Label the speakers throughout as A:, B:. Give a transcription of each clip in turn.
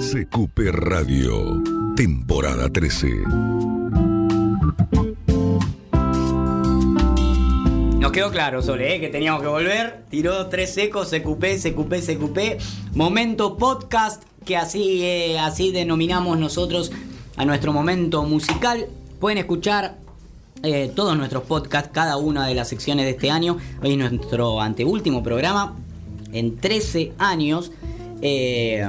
A: CQP Radio, temporada 13.
B: Nos quedó claro, Sole, ¿eh? que teníamos que volver. Tiró tres secos, CQP, CQP, CQP. Momento podcast, que así, eh, así denominamos nosotros a nuestro momento musical. Pueden escuchar eh, todos nuestros podcasts, cada una de las secciones de este año. Hoy es nuestro anteúltimo programa en 13 años eh,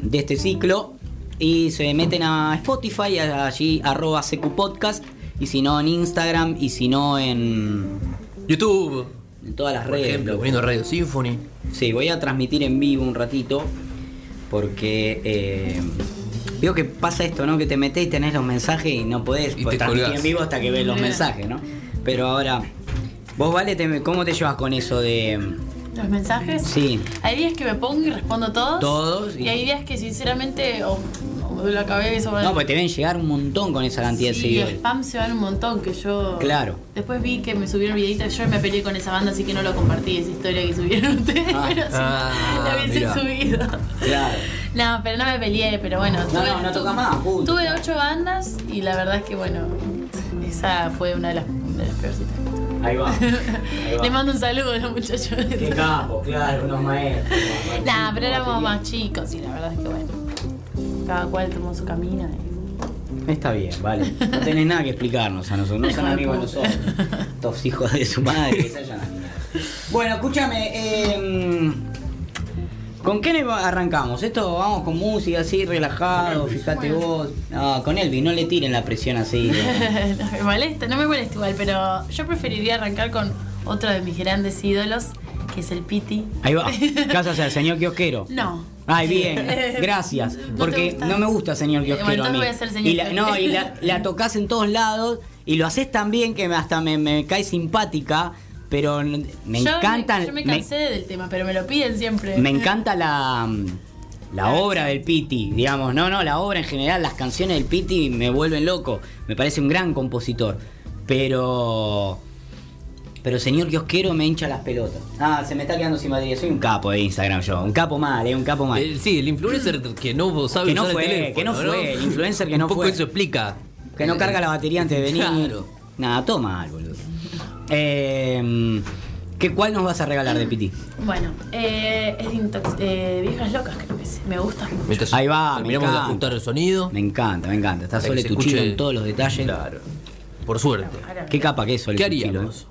B: de este ciclo. Y se meten a Spotify, allí arroba Podcast. Y si no en Instagram, y si no en,
C: YouTube,
B: en todas las
C: por
B: redes.
C: ejemplo, poniendo Radio Symphony.
B: Sí, voy a transmitir en vivo un ratito. Porque eh, veo que pasa esto, ¿no? Que te metés y tenés los mensajes y no podés
C: Y
B: pues,
C: te
B: transmitir
C: colgás.
B: en vivo hasta que ves los mensajes, ¿no? Pero ahora, vos, Vale, te- ¿cómo te llevas con eso de
D: ¿Los mensajes?
B: Sí.
D: Hay días que me pongo y respondo todos.
B: Todos, y-
D: Y, hay días que sinceramente o, o la cabeza o
B: No, pues te deben llegar un montón con esa cantidad de
D: Sí,
B: seguidores.
D: spam se van un montón que yo.
B: Claro.
D: Después vi que me subieron videitos, yo me peleé con esa banda, así que no lo compartí, esa historia que subieron ustedes,
B: Ah.
D: pero si
C: Ah,
D: no, lo hubiese
C: mira.
D: subido.
B: Claro.
D: No, pero no me peleé, pero bueno.
B: No, no, no toca más, punto.
D: Tuve ocho bandas y la verdad es que bueno, esa fue una de las, de las peorcitas.
B: Ahí va. Ahí va.
D: Le mando un saludo a los muchachos.
B: Qué capo, claro, unos maestros.
D: Nah, pero éramos más chicos y la verdad es que bueno, cada cual tomó su camino. y-
B: Está bien, vale. No tenés nada que explicarnos a nosotros. No son amigos de nosotros. Estos hijos de su madre que se hayan a mierda. Bueno, escúchame. eh, ¿Con qué arrancamos? Esto vamos con música así, relajado, fíjate vos. Ah, con Elvis, no le tiren la presión así.
D: no me molesta, no me molesta igual, pero yo preferiría arrancar con otro de mis grandes ídolos, que es el Piti.
B: Ahí va. Casas al señor kiosquero.
D: No.
B: Ay, bien, gracias.
D: ¿No
B: Porque no me gusta señor kiosquero
D: bueno,
B: a mí.
D: voy a ser señor
B: y la, no, y la, la tocas en todos lados y lo haces tan bien que hasta me, me cae simpática, pero me
D: Yo
B: encantan.
D: yo me
B: me-
D: cansé del tema, pero me lo piden siempre.
B: Me encanta la, la
D: La
B: obra del Piti, digamos, no, no, la obra en general, las canciones del Piti me vuelven loco, me parece un gran compositor, pero... Pero señor kiosquero me hincha las pelotas. Ah, se me está quedando sin batería, soy un capo de Instagram yo, un capo mal, eh, un capo mal.
C: El- sí, el influencer que no sabe
B: Que no
C: usar
B: fue,
C: el teléfono.
B: que no fue, el influencer que no
C: Un poco
B: fue.
C: eso explica.
B: Que no carga la batería antes de venir.
C: Claro.
B: Nada, toma mal, boludo. Eh, ¿qué, ¿Cuál nos vas a regalar de Piti?
D: Bueno, eh, es de Intox- eh, Viejas Locas, creo que es. Me gusta mucho.
C: Mientras
B: Ahí va, me
C: terminamos de ajustar el sonido.
B: Me encanta, me encanta. Está Sole Tuchilo en todos los detalles.
C: Claro. Por suerte.
B: Qué capa que es Sole
C: ¿Qué
B: Tuchilo,
C: haríamos?
B: eh.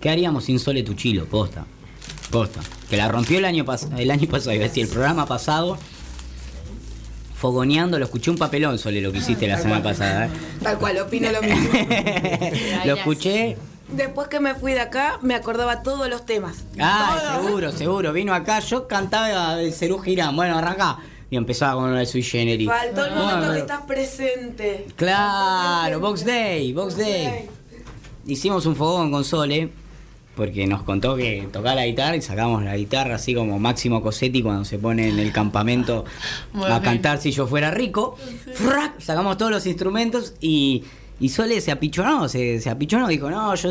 B: ¿Qué haríamos sin Sole Tuchilo? Posta. Posta. Que la rompió el año pasado, el año pasado, iba a decir, el programa pasado. Fogoneando, lo escuché un papelón, Sole, lo que hiciste la semana pasada. ¿eh?
E: Tal cual, opino lo mismo.
B: lo escuché.
E: Después que me fui de acá, me acordaba todos los temas.
B: Ah,
E: Todos.
B: seguro, seguro. Vino acá, yo cantaba el Cerú Girán. Bueno, arranca. Y empezaba con el Sui Generis.
E: Faltó el
B: Bueno,
E: momento que
B: pero-
E: estás presente.
B: Claro, Box Day, Box Day. Hicimos un fogón con Sole, porque nos contó que tocaba la guitarra y sacamos la guitarra así como Máximo Cosetti cuando se pone en el campamento a cantar Si yo fuera rico. ¡Frac! Sacamos todos los instrumentos y, y Sole se apichonó, se, se apichonó, dijo, no, yo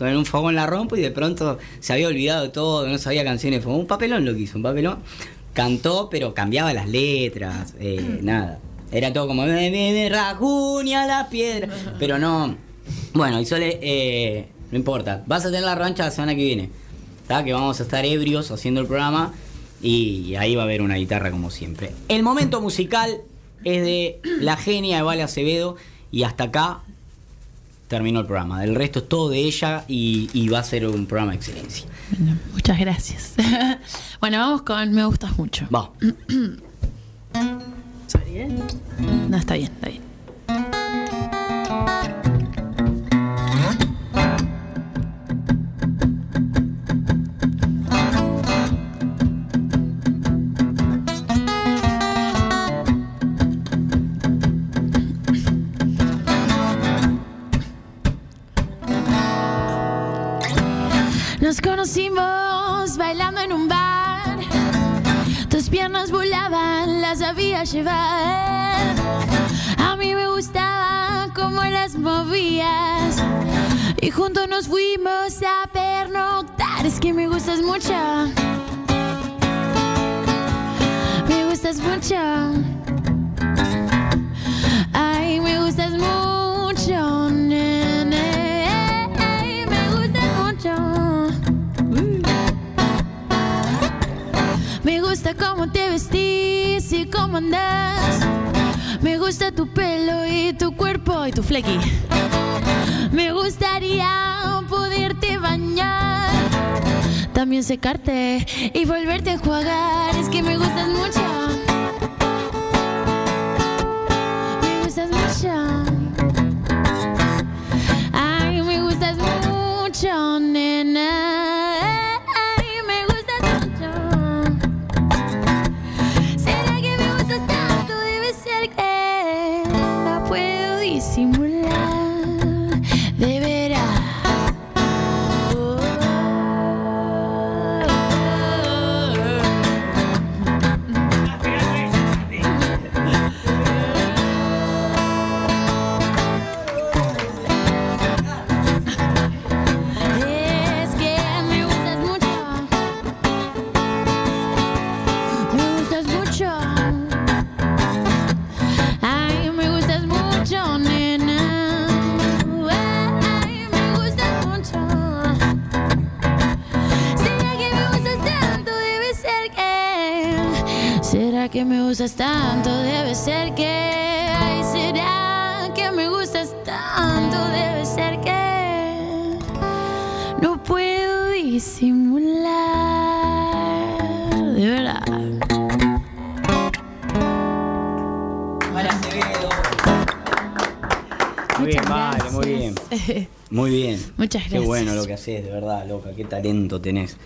B: en un fogón la rompo y de pronto se había olvidado de todo, no sabía canciones, fue un papelón lo que hizo, un papelón. Cantó, pero cambiaba las letras, eh, nada. Era todo como "Me, me, me rajuña la piedra. Pero no. Bueno, y Sole, eh, no importa. Vas a tener la revancha la semana que viene. ¿tá? Que vamos a estar ebrios haciendo el programa. Y ahí va a haber una guitarra como siempre. El momento musical es de la genia de Vale Acevedo. Y hasta acá terminó el programa. Del resto es todo de ella y, y va a ser un programa de excelencia.
D: Bueno, muchas gracias. bueno, vamos con Me gustas mucho.
B: Va.
D: Sorry, ¿eh? No, está bien, está bien. Nos conocimos bailando en un bar. Tus piernas volaban, las sabía llevar. A mí me gustaba cómo las movías. Y juntos nos fuimos a pernoctar. Es que me gustas mucho. Me gustas mucho. Me gusta tu pelo y tu cuerpo y tu flequi. Me gustaría poderte bañar. También secarte y volverte a enjuagar. Es que me gustas mucho. Me gustas mucho. Ay, me gustas mucho. Que me gustas tanto? Debe ser que. Ay, ¿será que me gustas tanto? Debe ser que. No puedo disimular. De verdad.
B: Muy bien,
D: Muchas
B: vale, muy bien. Muy bien.
D: Muchas
B: Qué
D: gracias.
B: bueno lo que haces, de verdad, loca. Qué talento tenés.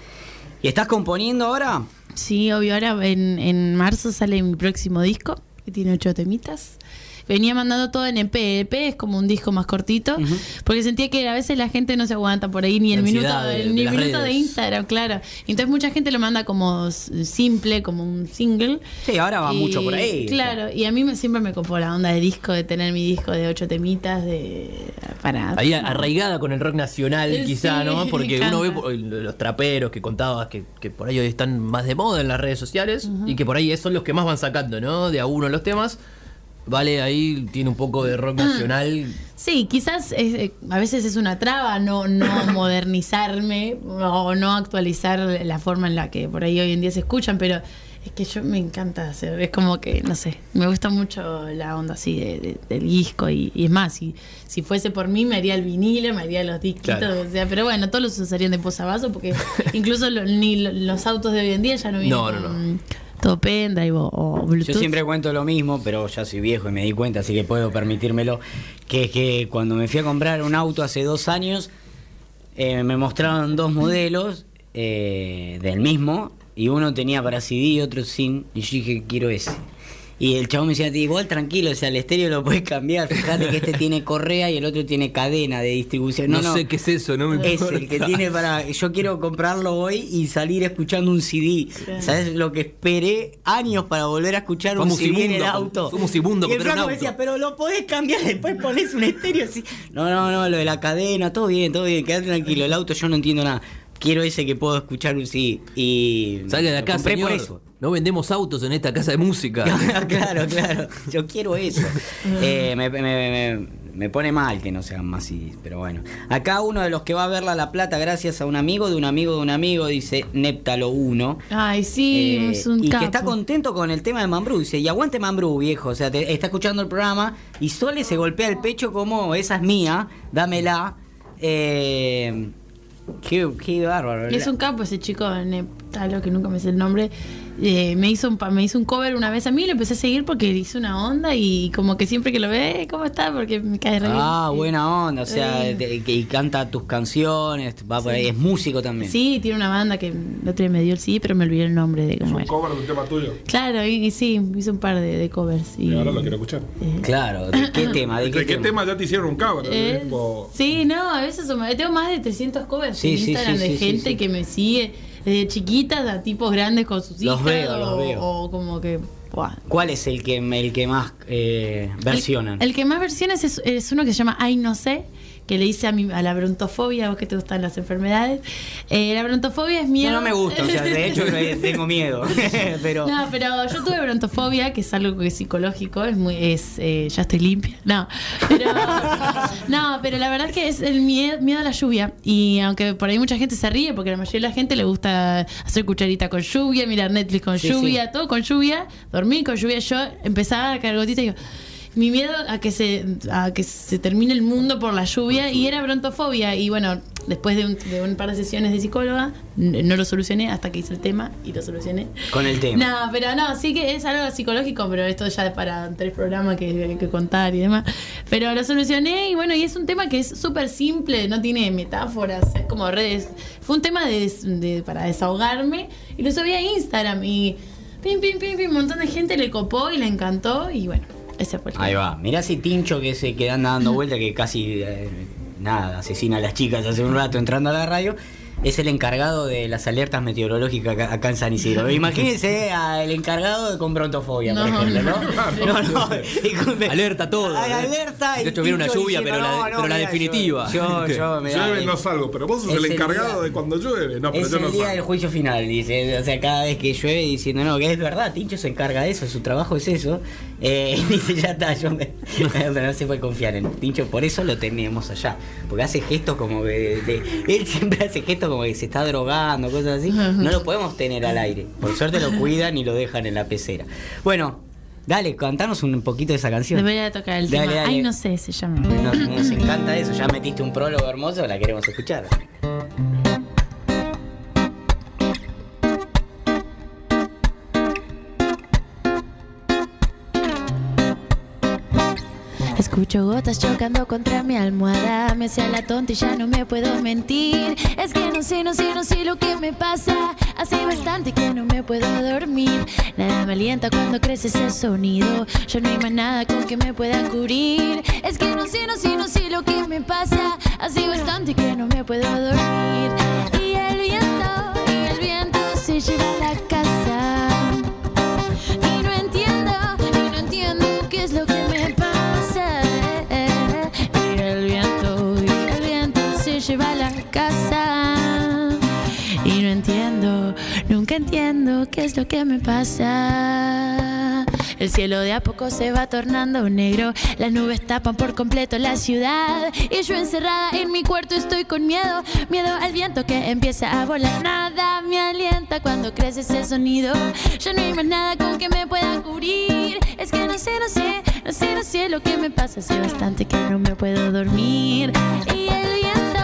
B: ¿Y estás componiendo ahora?
D: Sí, obvio, ahora en, en marzo sale mi próximo disco, que tiene ocho temitas. Venía mandando todo en EP. EP es como un disco más cortito, porque sentía que a veces la gente no se aguanta por ahí ni el minuto,
C: de-
D: ni
C: de
D: el minuto de. Instagram, claro. Entonces mucha gente lo manda como simple, como un single.
B: Sí, ahora va
D: Y-
B: mucho por ahí.
D: Claro, y a mí me, siempre me copó la onda de disco, de tener mi disco de ocho temitas, de para...
C: Ahí arraigada con el rock nacional,
D: Sí,
C: quizá, ¿no? Porque uno ve los traperos que contabas que, que por ahí hoy están más de moda en las redes sociales y que por ahí son los que más van sacando, ¿no? De a uno los temas. Vale, ahí tiene un poco de rock nacional.
D: Sí, quizás es, eh, a veces es una traba no, no modernizarme o no actualizar la forma en la que por ahí hoy en día se escuchan, pero es que yo me encanta hacer, es como que, no sé, me gusta mucho la onda así de- de- del disco y, y es más, si, si fuese por mí me haría el vinilo, me haría los disquitos,
C: Claro.
D: o sea, pero bueno, todos los usarían de posavasos porque incluso lo- ni lo- los autos de hoy en día ya no vienen
C: No, no,
D: con todo pendrive o.
B: Yo siempre cuento lo mismo, pero ya soy viejo y me di cuenta, así que puedo permitírmelo. Que es que cuando me fui a comprar un auto hace dos años, eh, me mostraron dos modelos eh, del mismo, y uno tenía para CD y otro sin, y yo dije, quiero ese. Y el chabón me decía, igual tranquilo, o sea, el estéreo lo puedes cambiar, fíjate que este tiene correa y el otro tiene cadena de distribución.
C: No, sé qué es eso, no me
B: Es el que
C: importa.
B: tiene para. Yo quiero comprarlo hoy y salir escuchando un CD. ¿Sabes lo que esperé? Años para volver a escuchar un CD en el auto.
C: somos inmundos
B: flaco me decía, pero lo podés cambiar, después pones un estéreo así. No, no, no, lo de la cadena, todo bien, todo bien, quédate tranquilo. El auto yo no entiendo nada. Quiero ese que puedo escuchar un CD. Y.
C: Salga de
B: lo
C: acá,
B: compré
C: señor.
B: por eso.
C: No vendemos autos en esta casa de música.
B: claro, claro. Yo quiero eso. Eh, me, me- me- me pone mal que no sean más CDs, pero bueno. Acá uno de los que va a verla La Plata gracias a un amigo de un amigo de un amigo, dice Neptalo 1.
D: Ay, sí,
B: Eh,
D: es un
B: y
D: capo.
B: que está contento con el tema de Mambrú. Dice, y aguante Mambrú, viejo. O sea, te- está escuchando el programa y Sole se golpea el pecho como, esa es mía, dámela. Eh, qué, qué bárbaro.
D: Es un capo ese chico Neptalo, que nunca me sé el nombre. Eh, me, hizo un, me hizo un cover una vez a mí, lo empecé a seguir porque hizo una onda y como que siempre que lo ve, ¿cómo está? Porque me cae re bien.
B: Ah, buena onda, o sea, que- y canta tus canciones, va por ahí, es músico también.
D: Sí, tiene una banda que el otro día me dio el sí, pero me olvidé el nombre de
F: Es
D: cómo
F: un
D: era.
F: cover de un tema tuyo.
D: Claro, y, y sí, hizo un par de, de covers. Y,
F: Y ahora lo quiero escuchar.
B: Claro, ¿de qué tema? ¿De qué,
F: ¿De qué tema ya te hicieron un cover?
D: Eh,
F: Tipo,
D: sí, no, a veces son- tengo más de 300 covers
B: Sí,
D: en
B: sí,
D: Instagram
B: sí,
D: de
B: sí, sí,
D: gente
B: sí.
D: que me sigue desde chiquitas a tipos grandes con sus
B: Los
D: hijas
B: veo,
D: o,
B: los veo.
D: o como que buah.
B: ¿Cuál es el que, el que más eh, versionan?
D: El, el que más versiones es, es uno que se llama Ay No sé, que le hice a, mi, a la brontofobia, vos que te gustan las enfermedades. Eh, la brontofobia es miedo.
B: No, no me gusta, o sea, de hecho eh, tengo miedo. pero
D: No, pero yo tuve brontofobia, que es algo que es psicológico, es muy, es, eh, ya estoy limpia. No, pero, no, pero la verdad es que es el miedo, miedo a la lluvia. Y aunque por ahí mucha gente se ríe, porque la mayoría de la gente le gusta hacer cucharita con lluvia, mirar Netflix con
B: Sí,
D: lluvia, todo con lluvia, dormir con lluvia. Yo empezaba a caer gotitas y digo, mi miedo a que se a que se termine el mundo por la lluvia y era brontofobia y bueno después de un, de un par de sesiones de psicóloga no lo solucioné hasta que hice el tema y lo solucioné
B: con el tema.
D: no, pero no, sí que es algo psicológico, pero esto ya es para tres programas que, que contar y demás. Pero lo solucioné y bueno, y es un tema que es súper simple, no tiene metáforas, es como redes. Fue un tema de, de- para desahogarme y lo subí a Instagram y pim, pim, pim, pim, un montón de gente le copó y le encantó y bueno, ese fue el
B: Ahí va. Mirá ese tincho que se queda dando vuelta que casi eh, nada, asesina a las chicas hace un rato entrando a la radio. Es el encargado de las alertas meteorológicas acá, acá en San Isidro. Imagínense al encargado de con brontofobia, por ejemplo, ¿no?
C: no.
B: No.
C: Alerta todo, ¿eh?
B: alerta.
C: De hecho, viene una lluvia, pero la- definitiva.
B: Yo, yo, me da-
F: Llueve no salgo, pero vos sos el encargado
B: día-
F: de cuando llueve. No, pero
B: es
F: yo
B: el
F: no
B: día del
F: salgo.
B: juicio final, dice. O sea, cada vez que llueve diciendo, no, que es verdad, Tincho se encarga de eso, su trabajo es eso. Eh, dice, ya está, yo me... Pero no se puede confiar en Tincho, por eso lo tenemos allá. Porque hace gestos como que... de- él siempre hace gestos como que se está drogando, cosas así. No lo podemos tener al aire. Por suerte lo cuidan y lo dejan en la pecera. Bueno, dale, cantanos un poquito de esa canción.
D: Debería tocar el
B: Dale,
D: tema.
B: dale.
D: Ay, no sé, se llama.
B: Nos, nos encanta eso, ya metiste un prólogo hermoso, la queremos escuchar.
D: Escucho gotas chocando contra mi almohada. Me hacía la tonta y ya no me puedo mentir. Es que no sé, no sé, no sé lo que me pasa. Hace bastante que no me puedo dormir. Nada me alienta cuando crece ese sonido. Ya no hay más nada con que me pueda cubrir. Es que no sé, no sé, no sé lo que me pasa. Hace bastante que no me puedo dormir. Y el viento, y el viento se lleva a la casa. Qué es lo que me pasa. El cielo de a poco se va tornando negro, las nubes tapan por completo la ciudad. Y yo encerrada en mi cuarto estoy con miedo, miedo al viento que empieza a volar. Nada me alienta cuando crece ese sonido. Ya no hay más nada con que me pueda cubrir. Es que no sé, no sé, no sé, no sé lo que me pasa. Hace bastante que no me puedo dormir. Y el viento,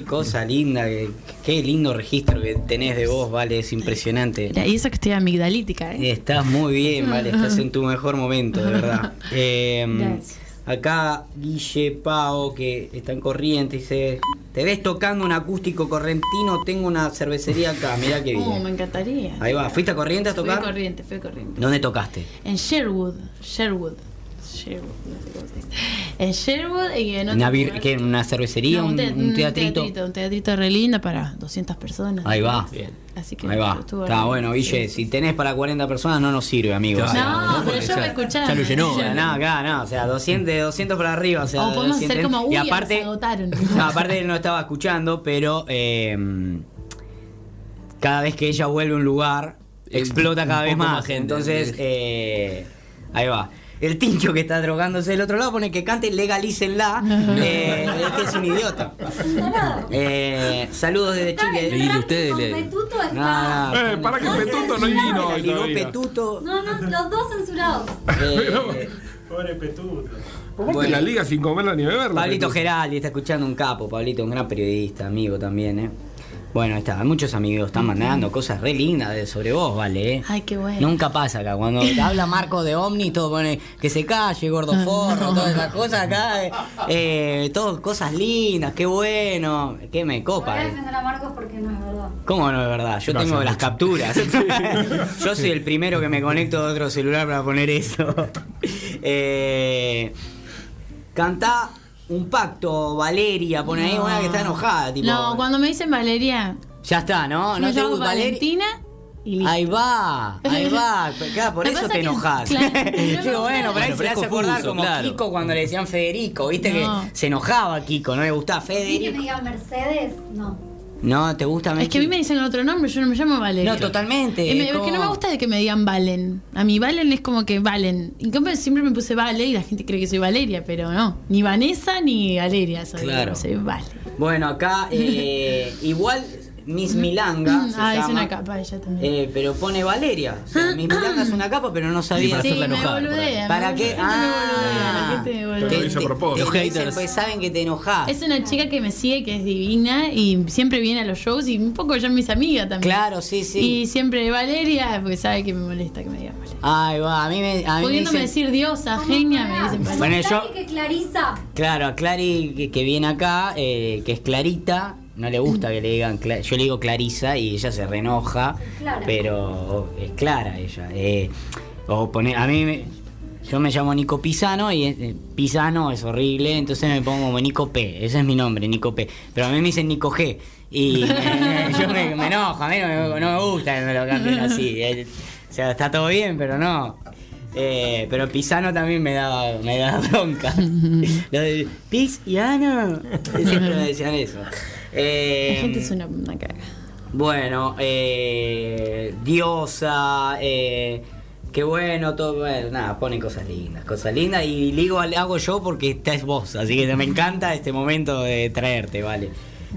D: qué,
B: cosa linda, qué, qué lindo registro que tenés de vos, Vale, es impresionante.
D: Y eso que estoy amigdalítica, ¿eh?
B: Estás muy bien, Vale, estás en tu mejor momento, de verdad. Eh,
D: Gracias.
B: acá Guille Pau, que está en corriente, dice, te ves tocando un acústico correntino, tengo una cervecería acá, mirá qué
D: Oh,
B: bien.
D: me encantaría.
B: Ahí va, ¿fuiste a corriente a
D: Fui
B: tocar?
D: corriente, fui corriente.
B: ¿Dónde tocaste?
D: En Sherwood, Sherwood. Sherwood, no sé cómo se dice. En Sherwood y en otro
B: Una, vir-
D: lugar.
B: ¿qué? ¿Una cervecería?
D: No,
B: un,
D: te-
B: un teatrito?
D: Un teatrito re lindo para 200 personas.
B: Ahí va.
C: Bien.
D: Así que
B: Ahí va. Está bueno, Guille.
D: sí.
B: Si tenés para 40 personas, no nos sirve, amigo.
C: Claro.
B: O sea,
D: No, pero yo me escuchaba.
C: ya lo llenó.
B: O sea, no, acá no, o sea, 200, de 200 para arriba, o sea,
D: O podemos hacer
B: 200.
D: como, uy,
B: y aparte,
D: agotaron.
B: No, aparte él no estaba escuchando, pero eh, cada vez que ella vuelve a un lugar, explota
C: un
B: cada vez más.
C: más gente,
B: Entonces, eh, ahí va. El tincho que está drogándose del otro lado pone que cante legalícenla. eh, es que es un idiota. Eh, saludos desde Chile.
C: Y ustedes le-
G: Petuto está.
B: No, no,
F: Eh, para que Petuto no vino
B: Ligó. Petuto.
G: No, no, los dos censurados.
B: eh,
H: Pobre Petuto.
F: Ponte
B: Bueno.
F: la liga sin comerla ni beberla.
B: Pablito
F: Petuto.
B: Geraldi está escuchando un capo, Pablito, un gran periodista, amigo también, ¿eh? Bueno, ahí está, muchos amigos están mandando cosas re lindas de- sobre vos, ¿vale? ¿eh?
D: Ay, qué bueno.
B: Nunca pasa acá, cuando te habla Marco de Omni, todo pone que se calle, gordo forro, todas esas cosas acá, eh, eh, todo cosas lindas, qué bueno, que me
G: Voy
B: copa,
G: a
B: eh.
G: defender a Marcos porque no es verdad.
B: ¿Cómo no es verdad? Yo
F: Gracias,
B: tengo las capturas. Yo soy el primero que me conecto de otro celular para poner eso. Eh, cantá un pacto, Valeria, pone ahí una que está enojada. Tipo,
D: No, cuando me dicen Valeria,
B: Ya está, ¿no? No
D: me
B: te
D: llamo
B: gusta Valeria.
D: Valentina y.
B: Ahí va, ahí va. Claro, por eso te enojás.
D: claro,
B: digo, bueno, por ahí
C: Bueno,
B: se
C: pero
B: le hace acordar como
C: claro.
B: Kiko cuando le decían Federico. Viste
D: No.
B: que se enojaba Kiko, no le gustaba
G: ¿Sí que me
B: Federico.
G: digan Mercedes? No.
B: No, ¿te gusta
D: Es que a mí me dicen otro nombre, yo no me llamo Valeria.
B: No, totalmente.
D: Me-
B: es
D: que no me gusta de que me digan Valen. A mí Valen es como que Valen. En cambio siempre me puse Vale y la gente cree que soy Valeria, pero no. Ni Vanessa ni Valeria soy.
B: Claro.
D: Soy Vale.
B: Bueno, acá eh, igual Miss Milanga. se
D: ah, es
B: llama,
D: una capa ella también.
B: eh, pero pone Valeria. O sea, Miss Milanga es una capa, pero no sabía.
C: para
D: sí,
C: hacerla
D: me
C: enojar,
D: boludea.
B: ¿Para
D: me-
B: qué?
D: Gente me boludea,
B: Ah,
D: gente me
F: Te lo
D: boludea.
F: dice a propósito.
C: Los
B: te
C: haters.
B: pues saben que te enojás.
D: Es una chica que me sigue, que es divina y siempre viene a los shows y un poco ya mis amigas también.
B: Claro, sí, sí.
D: Y siempre Valeria, porque sabe que me molesta que me digan Valeria.
B: Ay, va, a mí me, a mí me
D: Pudiéndome
B: dicen-
D: decir diosa, genia, me dicen Valeria.
B: Bueno, yo-
G: Claro que Clarisa.
B: Claro, a Clary que, que viene acá, eh, que es Clarita, no le gusta que le digan, Cla- yo le digo Clarisa y ella se reenoja,
G: Clara.
B: pero es clara ella. eh, o pone, a mí, me- yo me llamo Nico Pisano y eh, Pisano es horrible, entonces me pongo como Nico P, ese es mi nombre, Nico P, pero a mí me dicen Nico G. Y eh, yo me, me enojo, a mí no me, no me gusta que me lo cambien así. eh, o sea, está todo bien, pero no. Eh, pero Pisano también me da, me da bronca. Lo de. Siempre me decían eso. Eh,
D: La gente es una, una caga.
B: Bueno, eh, Diosa, eh, qué bueno, todo. Bueno, nada, ponen cosas lindas, cosas lindas. Y digo, hago yo porque estás vos. Así que me encanta este momento de traerte, vale.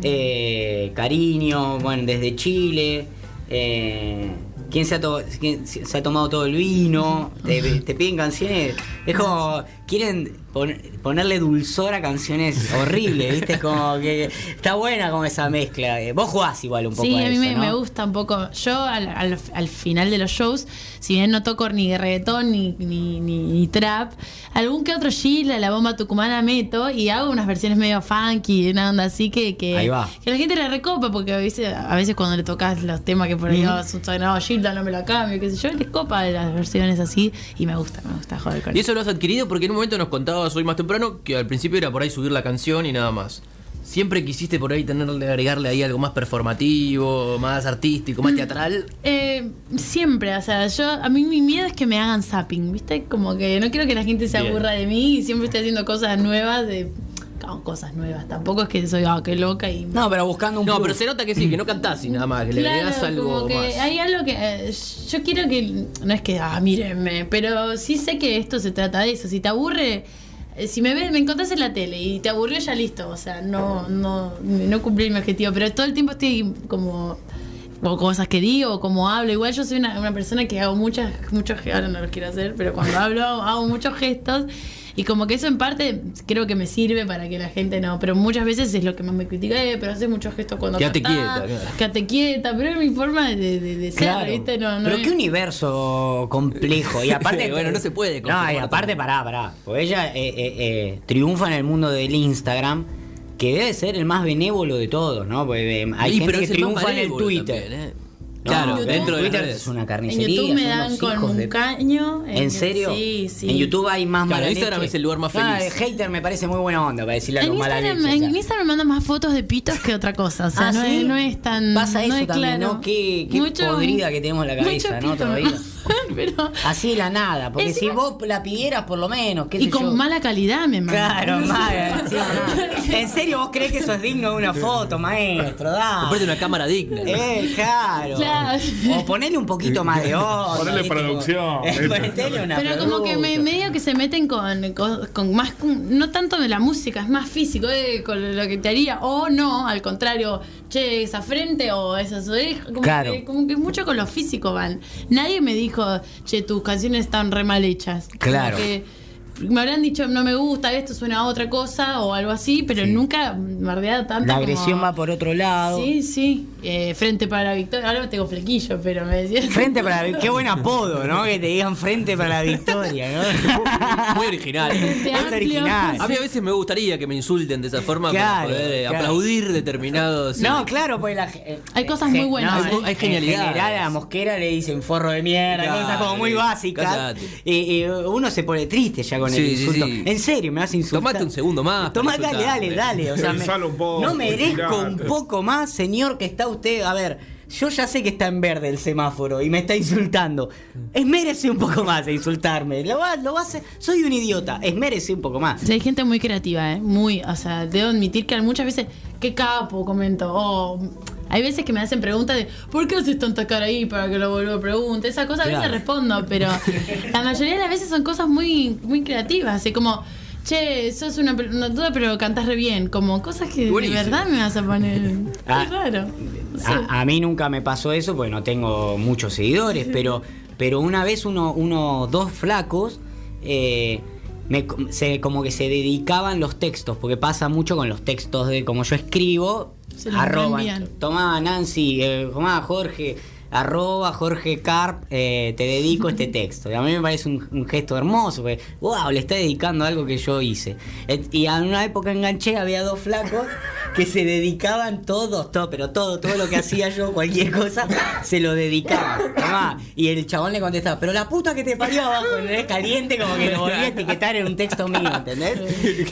B: Eh, cariño, bueno, desde Chile. Eh, ¿Quién se ha, to- quién se se ha tomado todo el vino? Te, te piden canciones. Es como. Quieren pon- ponerle dulzor a canciones horribles, ¿viste? Como que. Está buena como esa mezcla. Eh, Vos jugás igual un poco
D: Sí,
B: a,
D: a mí
B: eso,
D: me,
B: ¿no?
D: me gusta un poco. Yo al, al- al final de los shows, si bien no toco ni reggaetón ni, ni, ni- ni trap, algún que otro Gila, la bomba tucumana meto y hago unas versiones medio funky, una onda así que, que,
B: Ahí va.
D: que la gente le recopa, porque a veces, a veces cuando le tocas los temas que por ahí son- no, Gilda no me la cambio, qué sé yo, les copa las versiones así y me gusta, me gusta joder con
C: Y eso lo has adquirido porque en un momento nos contabas hoy más temprano que al principio era por ahí subir la canción y nada más. Siempre quisiste por ahí tenerle, agregarle ahí algo más performativo, más artístico, más teatral.
D: Eh, siempre, o sea, yo a mí mi miedo es que me hagan zapping, ¿viste? Como que no quiero que la gente se
C: Bien.
D: aburra de mí y siempre estoy haciendo cosas nuevas de cosas nuevas. Tampoco es que soy ah, qué loca y
B: No, pero buscando un
C: No,
B: plus.
C: pero se nota que sí, que no cantás y nada más, que le
D: Claro,
C: agregás algo
D: como que
C: más.
D: hay algo que eh, yo quiero que no es que ah mírenme, pero sí sé que esto se trata de eso. Si te aburre, eh, si me ves, me encontrás en la tele y te aburrió ya listo, o sea, no no no cumplí mi objetivo, pero todo el tiempo estoy como o cosas que digo, o como hablo. Igual yo soy una, una persona que hago muchas, muchos gestos, ahora no los quiero hacer, pero cuando hablo hago muchos gestos. Y como que eso en parte creo que me sirve para que la gente no. Pero muchas veces es lo que más me critica, eh, pero haces muchos gestos cuando
C: Quédate quieta, claro.
D: Quédate quieta, pero es mi forma de, de, de ser,
B: Claro.
D: ¿viste? No, no
B: pero
D: es-
B: qué universo complejo. Y aparte.
C: Bueno, no se puede
B: No, y aparte, pará, pará. Porque ella eh, eh, eh, triunfa en el mundo del Instagram, que debe ser el más benévolo de todos, ¿no? Porque eh, hay
C: Sí,
B: gente
C: pero
B: que triunfa en el Twitter.
C: también, ¿eh? Claro,
B: en
C: dentro de
B: Twitter es una
D: En
B: carnicería.
D: YouTube me dan con un
B: de-
D: caño.
B: ¿En serio?
D: Sí, sí.
B: En YouTube hay más
C: Claro,
B: mala
C: Instagram
B: leche.
C: es el lugar más
B: Ah,
C: feliz.
B: el hater me parece muy buena onda para decirle
D: En
B: algo mala
D: Instagram,
B: leche.
D: en Instagram me mandan más fotos de pitos que otra cosa. O sea,
B: Ah,
D: no,
B: ¿sí?
D: es, no es tan.
B: Pasa
D: no
B: eso
D: es
B: también,
D: claro.
B: ¿no? Qué- qué podrida que tenemos en la cabeza,
D: mucho
B: ¿no? Todavía.
D: Pero,
B: Así de la nada, porque
D: Encima-
B: si vos la pidieras por lo menos, qué
D: y
B: sé
D: con
B: yo.
D: mala calidad, me.
B: Claro, mal, encima nada. ¿En serio vos crees que eso es digno de una foto, maestro? Da.
C: Comprate una cámara digna.
B: Eh, claro.
D: Claro.
B: O ponele un poquito más de onda.
F: Ponele producción.
B: Ponele una
D: Pero como que me, medio que se meten con, con, con más, con- no tanto de la música, es más físico, eh, con lo que te haría, o no, al contrario, che, esa frente o esas orejas, como,
B: Claro.
D: que, como que mucho con lo físico van. Nadie me dijo, che, tus canciones están re mal hechas. Como
B: Claro.
D: que me habrán dicho, no me gusta, esto suena a otra cosa o algo así, pero nunca bardeado tanto.
B: La
D: como-
B: agresión va por otro lado.
D: Sí, sí. Eh, frente para la victoria. Ahora tengo flequillo, pero me decían.
B: Frente para la Qué buen apodo, ¿no? Que te digan frente para la victoria, ¿no?
C: Muy original.
B: Es original.
C: A mí a veces me gustaría que me insulten de esa forma
B: Claro,
C: para poder eh,
B: claro.
C: aplaudir determinados.
B: No, claro, pues la
D: Hay cosas muy buenas,
B: no,
D: ¿eh?
C: Hay genialidades.
B: En general a la mosquera le dicen forro de mierda,
C: Claro,
B: cosas como muy básicas. Y, y uno se pone triste ya con el
C: Sí, sí,
B: insulto.
C: sí.
B: En serio, me vas a insultar.
C: Tomate un segundo más. Para
B: dale, dale,
C: insultarme.
B: dale. O sea, me-
F: Pensalo un poco,
B: no merezco un poco más, señor, que está usted. A ver, yo ya sé que está en verde el semáforo y me está insultando. Esmérese un poco más de insultarme. Lo va, lo va a hacer. Soy un idiota. Esmérese un poco más.
D: Sí, hay gente muy creativa, ¿eh? Muy, o sea, debo admitir que muchas veces, qué capo, comento. O hay veces que me hacen preguntas de, ¿por qué haces tanta cara ahí para que lo vuelva a pregunte? Esa cosa a veces
B: Claro.
D: respondo, pero la mayoría de las veces son cosas muy, muy creativas. Así como, che, sos una, una duda, pero cantás re bien. Como cosas que
C: Buenísimo.
D: de verdad me vas a poner.
B: Ah,
D: es raro. Sí.
B: A, a mí nunca me pasó eso porque no tengo muchos seguidores, pero, pero una vez uno, uno dos flacos eh, me, se, como que se dedicaban los textos, porque pasa mucho con los textos de como yo escribo,
D: Se los
B: arroba,
D: reenvían.
B: tomá Nancy, eh, Jorge, arroba Jorge Carp, eh, te dedico este texto. Y a mí me parece un, un gesto hermoso, porque wow, le está dedicando algo que yo hice. Y en una época enganché, había dos flacos que se dedicaban todos, todo, pero todo, todo lo que hacía yo, cualquier cosa, se lo dedicaban. Tomá. Y el chabón le contestaba, pero la puta que te parió abajo, ¿entendés? Caliente, como que lo volví a etiquetar en un texto mío, ¿entendés?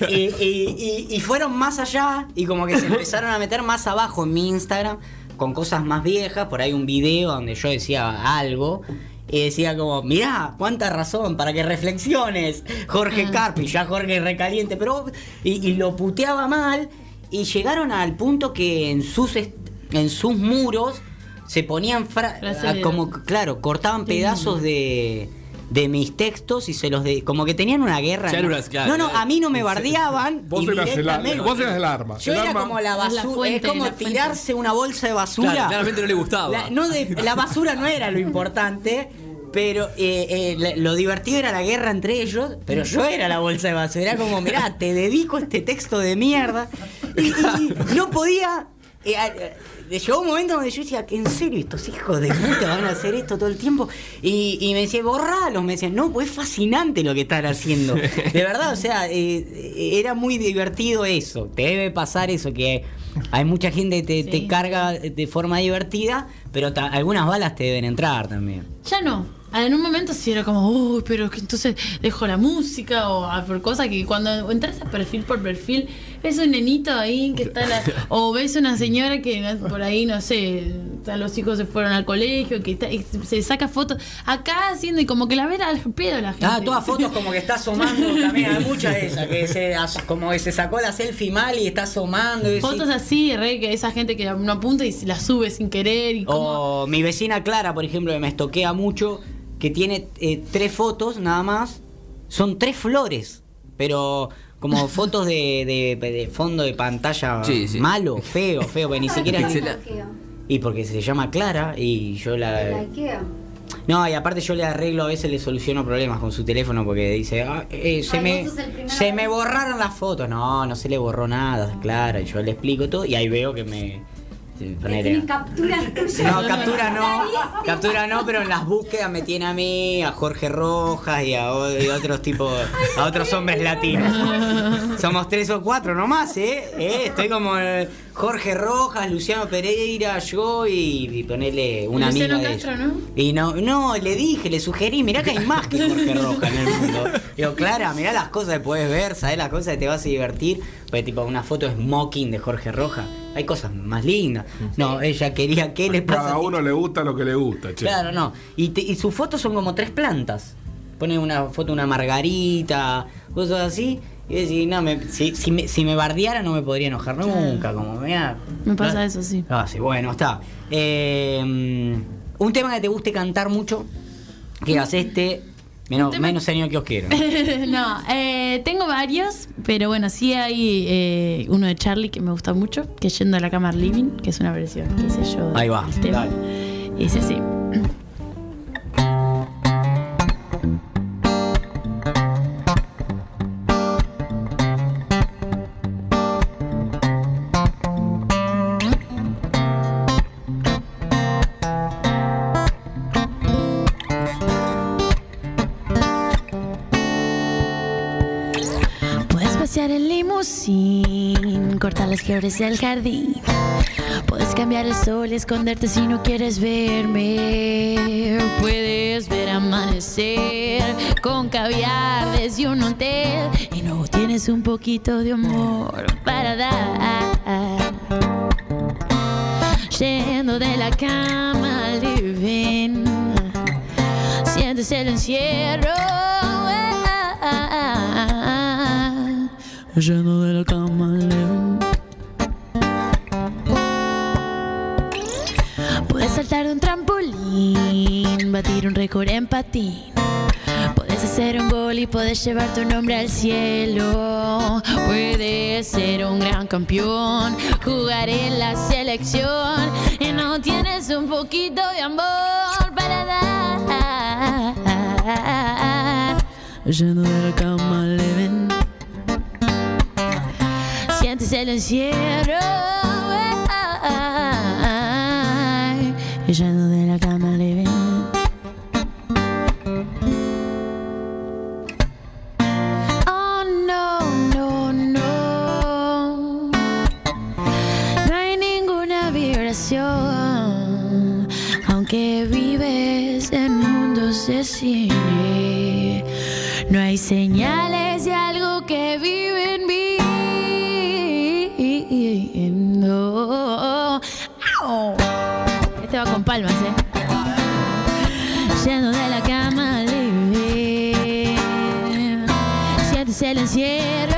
B: Y, y- y- y fueron más allá y como que se empezaron a meter más abajo en mi Instagram con cosas más viejas, por ahí un video donde yo decía algo. Y decía como, mirá, cuánta razón para que reflexiones, Jorge Carpi, ya Jorge recaliente, pero y, y lo puteaba mal y llegaron al punto que en sus en sus muros se ponían fra- como claro, cortaban pedazos de de mis textos y se los de como que tenían una guerra.
C: Ya
B: ¿no? no, no, a mí no me bardeaban.
F: Vos
B: y
F: eras el. Vos eras el arma.
B: Yo
F: El
B: era
F: arma-
B: como la basura, es como
D: la
B: tirarse una bolsa de basura.
C: Claro, claramente no le gustaba.
B: La, no de- la basura no era lo importante, pero eh, eh, lo divertido era la guerra entre ellos, pero yo era la bolsa de basura. Era como, mirá, te dedico este texto de mierda. Y, y no podía... eh, llegó un momento donde yo decía, ¿en serio estos hijos de puta van a hacer esto todo el tiempo? Y, y me decía, borralos, me decían, no, pues es fascinante lo que están haciendo. De verdad, o sea, eh, era muy divertido eso. Te debe pasar eso, que hay mucha gente que te,
D: Sí.
B: te carga de forma divertida, pero ta- algunas balas te deben entrar también.
D: Ya no. En un momento sí era como, uy, pero que entonces dejo la música o ah, por cosas que cuando entras a perfil por perfil, ves un nenito ahí que está la, o ves una señora que por ahí, no sé, los hijos se fueron al colegio, que está- y se saca fotos acá haciendo y como que la ven al pedo la gente.
B: Ah, todas fotos como que está asomando también, hay muchas de esas, que se, como que se sacó la selfie mal y está asomando. y
D: Fotos
B: sí.
D: así, re, que esa gente que no apunta y la sube sin querer y como...
B: O mi vecina Clara, por ejemplo, que me estoquea mucho, que tiene eh, tres fotos nada más, son tres flores, pero como fotos de, de- de fondo de pantalla
C: Sí, sí.
B: malo, feo, feo, que ni siquiera...
C: Pixela-
B: Y porque se llama Clara y yo
G: la
B: la...
G: IKEA.
B: No, y aparte yo le arreglo, a veces le soluciono problemas con su teléfono porque dice, "Ah, eh, se,
G: Ay,
B: me, se me borraron las fotos. No, no se le borró nada, Clara. Y yo le explico todo y ahí veo que me... ponele-
G: tuyas.
B: no, captura no, captura no, pero en las búsquedas me tiene a mí, a Jorge Rojas y a, o- y a otros tipos, a otros hombres latinos. Somos tres o cuatro nomás, ¿eh? ¿Eh? Estoy como, eh, Jorge Rojas, Luciano Pereira, yo y, y ponerle una
D: Luciano
B: amiga
D: Castro,
B: ellos.
D: ¿no?
B: Y no, no, le dije, le sugerí, mirá que hay más que Jorge Rojas en el mundo. Digo, Clara, mirá las cosas que puedes ver, sabés las cosas que te vas a divertir. Pues tipo una foto smoking de Jorge Rojas. Hay cosas más lindas. No, ella quería que le pasa.
F: Cada uno le gusta lo que le gusta, che.
B: Claro, no. Y, te- y sus fotos son como tres plantas. Pone una foto de una margarita, cosas así. Y decís, no, me- si, si me, si me bardeara no me podría enojar nunca. Como me da-
D: Me pasa eso, sí.
B: Ah, sí, bueno, está. Eh, un tema que te guste cantar mucho, que digas este, menos,
D: tema-
B: menos señor que os quiero.
D: no, eh, tengo varios, pero bueno, sí hay eh, uno de Charlie que me gusta mucho, que es Yendo a la cama living, que es una versión yo.
B: Ahí va, dale.
D: Dice cortar las flores del jardín. Puedes cambiar el sol, esconderte si no quieres verme. Puedes ver amanecer con caviar desde un hotel. Y no tienes un poquito de amor para dar. Yendo de la cama al living, sientes el encierro. Yendo de la cama al living. Saltar un trampolín, batir un récord en patín. Puedes hacer un gol y puedes llevar tu nombre al cielo. Puedes ser un gran campeón, jugar en la selección. Y no tienes un poquito de amor para dar. Yendo de la cama. Sientes el encierro. Yendo de la cama al living. Oh no, no, no. No hay ninguna vibración. Aunque vives en mundos de cine, no hay señales el encierro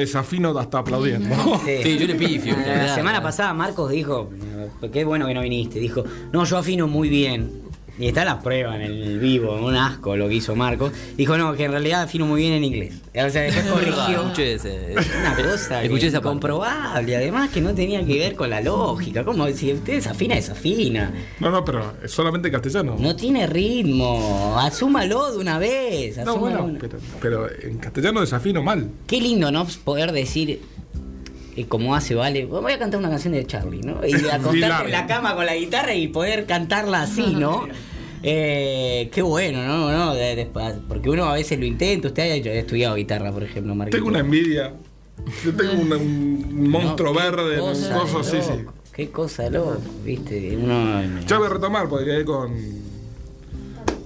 F: desafino hasta aplaudiendo.
B: Sí.
C: Sí, yo le pifio.
B: La
C: claro.
B: semana pasada Marcos dijo, qué bueno que no viniste, dijo, no, yo afino muy bien. Y está la prueba en el vivo, un asco lo que hizo Marcos. Dijo, no, que en realidad afino muy bien en inglés. O sea, después corrigió.
C: Escuché ese.
B: Una cosa
C: Escuché esa parte.
B: incomprobable, además que no tenía que ver con la lógica. Como si usted desafina, desafina.
F: No, no, pero es solamente castellano.
B: No tiene ritmo. Asúmalo de una vez.
F: No, bueno,
B: de una-
F: pero, pero en castellano desafino mal.
B: Qué lindo, ¿no? Poder decir, eh, como hace Vale, voy a cantar una canción de Charlie, ¿no? Y acostarte en la cama con la guitarra y poder cantarla así, ¿no? Eh, qué bueno, ¿no? ¿no? De- de- porque uno a veces lo intenta. Usted ha estudiado guitarra, por ejemplo, Marquito.
F: Tengo una envidia. Yo tengo una- un monstruo
B: No,
F: verde, un
B: cosa
F: coso
B: de
F: así, sí.
B: loco, Qué cosa loco, ¿viste? Uno,
F: Ya voy a retomar porque quedé con.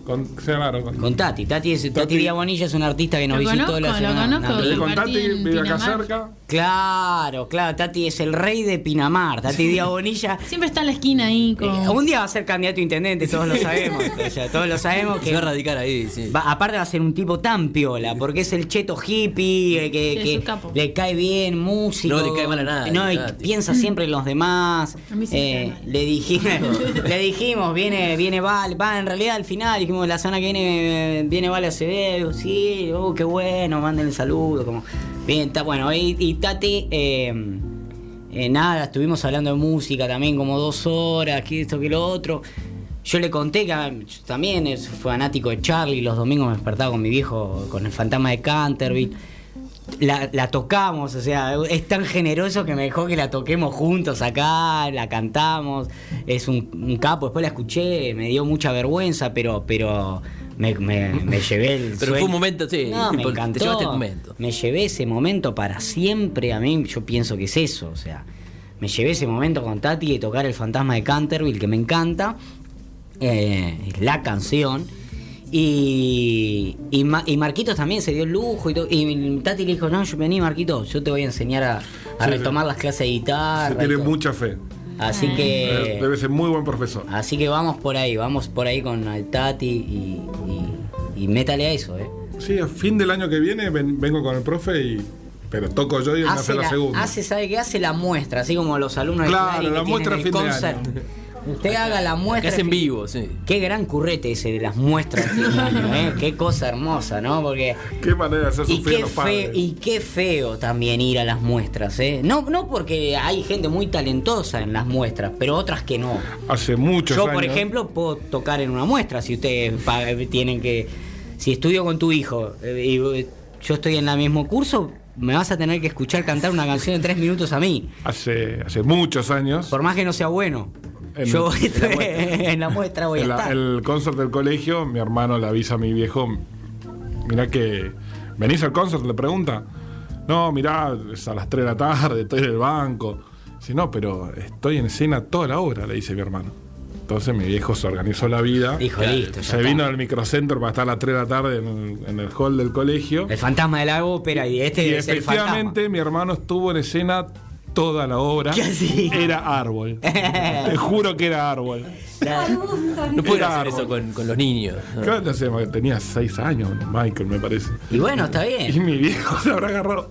F: Con. Se llamaron con.
B: con Tati. Tati, es, Tati.
F: Tati.
B: Díaz Bonilla es un artista que nos
D: Lo
B: visitó
D: conozco,
B: la
D: lo
B: semana.
D: conozco.
B: una-
F: con Tati, vive acá cerca.
B: Claro, claro, Tati es el rey de Pinamar, Tati Díaz Bonilla.
D: Siempre está en la esquina ahí con...
B: Eh, un día va a ser candidato a intendente, todos lo sabemos. o sea, todos lo sabemos
C: Se
B: que
C: va a radicar ahí, sí.
B: Va- aparte va a ser un tipo tan piola, porque es el cheto hippie, eh, que,
D: Sí,
B: le cae bien, músico.
C: No le cae mal a nadie,
B: No, y piensa siempre en los demás.
D: A mí sí me
B: Eh,
D: cae mal.
B: le dijimos, le dijimos, viene, viene Val, va, en realidad al final dijimos la semana que viene, eh, viene Val Acevedo, sí, oh, qué bueno, manden el saludo, como, bien, está bueno, y, y Tati, eh, eh, nada, estuvimos hablando de música también como dos horas, que esto, que lo otro. Yo le conté que ah, también es fanático de Charlie, los domingos me despertaba con mi viejo, con el fantasma de Canterville. La, la tocamos, o sea, es tan generoso que me dejó que la toquemos juntos acá, la cantamos, es un, un capo, después la escuché, me dio mucha vergüenza, pero, pero me, me- me llevé el
C: Pero fue un momento, sí,
B: No, me
C: tipo, te
B: encantó.
C: llevaste el momento.
B: Me llevé ese momento para siempre. A mí, yo pienso que es eso. O sea, me llevé ese momento con Tati de tocar El Fantasma de Canterville, que me encanta. eh, es la canción. Y, y, Ma- y Marquitos también se dio el lujo. Y, to- y Tati le dijo: No, yo vení, Marquitos, yo te voy a enseñar a, a
F: Sí,
B: retomar las clases de guitarra.
F: Se tiene
B: todo".
F: mucha fe.
B: Así
F: Eh,
B: que.
F: Debe ser muy buen profesor.
B: Así que vamos por ahí, vamos por ahí con el Tati y, y, métale a eso, ¿eh?
F: Sí, a fin del año que viene ven- vengo con el profe y. Pero toco yo y él me hace
B: hace
F: la
B: la,
F: segunda.
B: hace, ¿sabe qué? Hace la muestra, así como los alumnos
F: Claro,
B: de
F: la
B: que
F: muestra
B: tienen el
F: fin de
B: concert.
F: año.
B: Usted haga la
C: Que
B: muestra.
C: es en vivo, sí.
B: Qué gran currete ese de las muestras de fin de año, ¿eh? Qué cosa hermosa, ¿no? Porque.
F: Qué manera de hacer
B: Y qué,
F: los
B: feo,
F: padres.
B: y qué feo también ir a las muestras, ¿eh? No, no porque hay gente muy talentosa en las muestras, pero otras que no.
F: Hace muchos
B: Yo,
F: años.
B: por ejemplo, puedo tocar en una muestra si ustedes tienen que. Si estudio con tu hijo eh, y eh, yo estoy en el mismo curso, me vas a tener que escuchar cantar una canción de tres minutos a mí.
F: Hace, hace muchos años.
B: Por más que no sea bueno.
F: En-
B: yo voy a
F: en la muestra.
B: en la muestra voy a
F: el,
B: estar.
F: el concert del colegio, mi hermano le avisa a mi viejo, mirá que, ¿venís al concert? Le pregunta. No, mirá, es a las 3 de la tarde, estoy en el banco. Dice, no, pero estoy en escena toda la hora, le dice mi hermano. Entonces mi viejo se organizó la vida.
B: Dijo, listo, ya
F: Se
B: está.
F: vino al microcentro para estar a las 3 de la tarde en el, en el hall del colegio.
B: El fantasma de la ópera y este
F: Y
B: es el fantasma.
F: efectivamente mi hermano estuvo en escena toda la obra. Era árbol. Te juro que era árbol.
C: No
F: Era
C: hacer
F: árbol.
C: eso con, con los niños. ¿no?
F: Claro, no sé, tenía seis años, Michael, me parece.
B: Y bueno, está
F: Y
B: bien.
F: mi viejo se habrá agarrado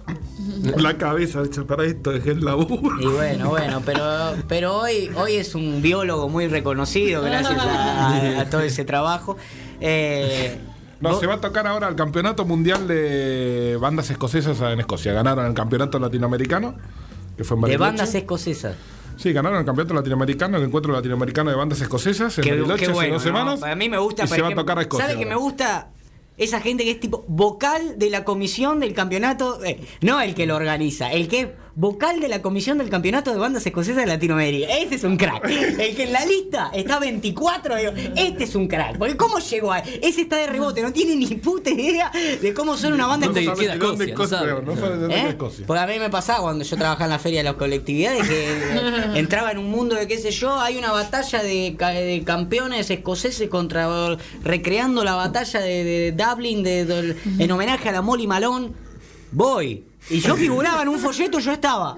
F: la cabeza, dicho, para esto dejé el laburo.
B: Y bueno, bueno, pero, pero hoy, hoy es un biólogo muy reconocido gracias a, a todo ese trabajo. Eh,
F: No,
B: vos-
F: se va a tocar ahora el campeonato mundial de bandas escocesas en Escocia. Ganaron el campeonato latinoamericano, que fue en
B: de
F: Bariloche.
B: bandas escocesas.
F: Sí, ganaron el campeonato latinoamericano, el encuentro latinoamericano de bandas escocesas en
B: Qué,
F: Bariloche
B: qué
F: hace
B: bueno,
F: dos
B: ¿no?
F: semanas.
B: A mí me gusta.
F: Y se va a tocar a Escocia.
B: ¿Sabe que me gusta? Esa gente que es tipo vocal de la comisión del campeonato, eh, no el que lo organiza, el que vocal de la comisión del campeonato de bandas escocesas de Latinoamérica. Ese es un crack. El que en la lista está 24, digo, este es un crack. Porque ¿cómo llegó a Ese está de rebote, no tiene ni puta idea de cómo son una banda
F: No
C: ¿Dónde
F: sabe
C: queda
F: ni dónde
C: Escocia? No
F: no sabe de dónde
B: ¿Eh?
F: es Escocia.
B: Porque a mí me pasaba cuando yo trabajaba en la feria de las colectividades que eh, entraba en un mundo de qué sé yo, hay una batalla de, ca- de campeones escoceses contra recreando la batalla de, de Dublin de- en homenaje a la Molly Malone. Voy. Y yo figuraba en un folleto, yo estaba.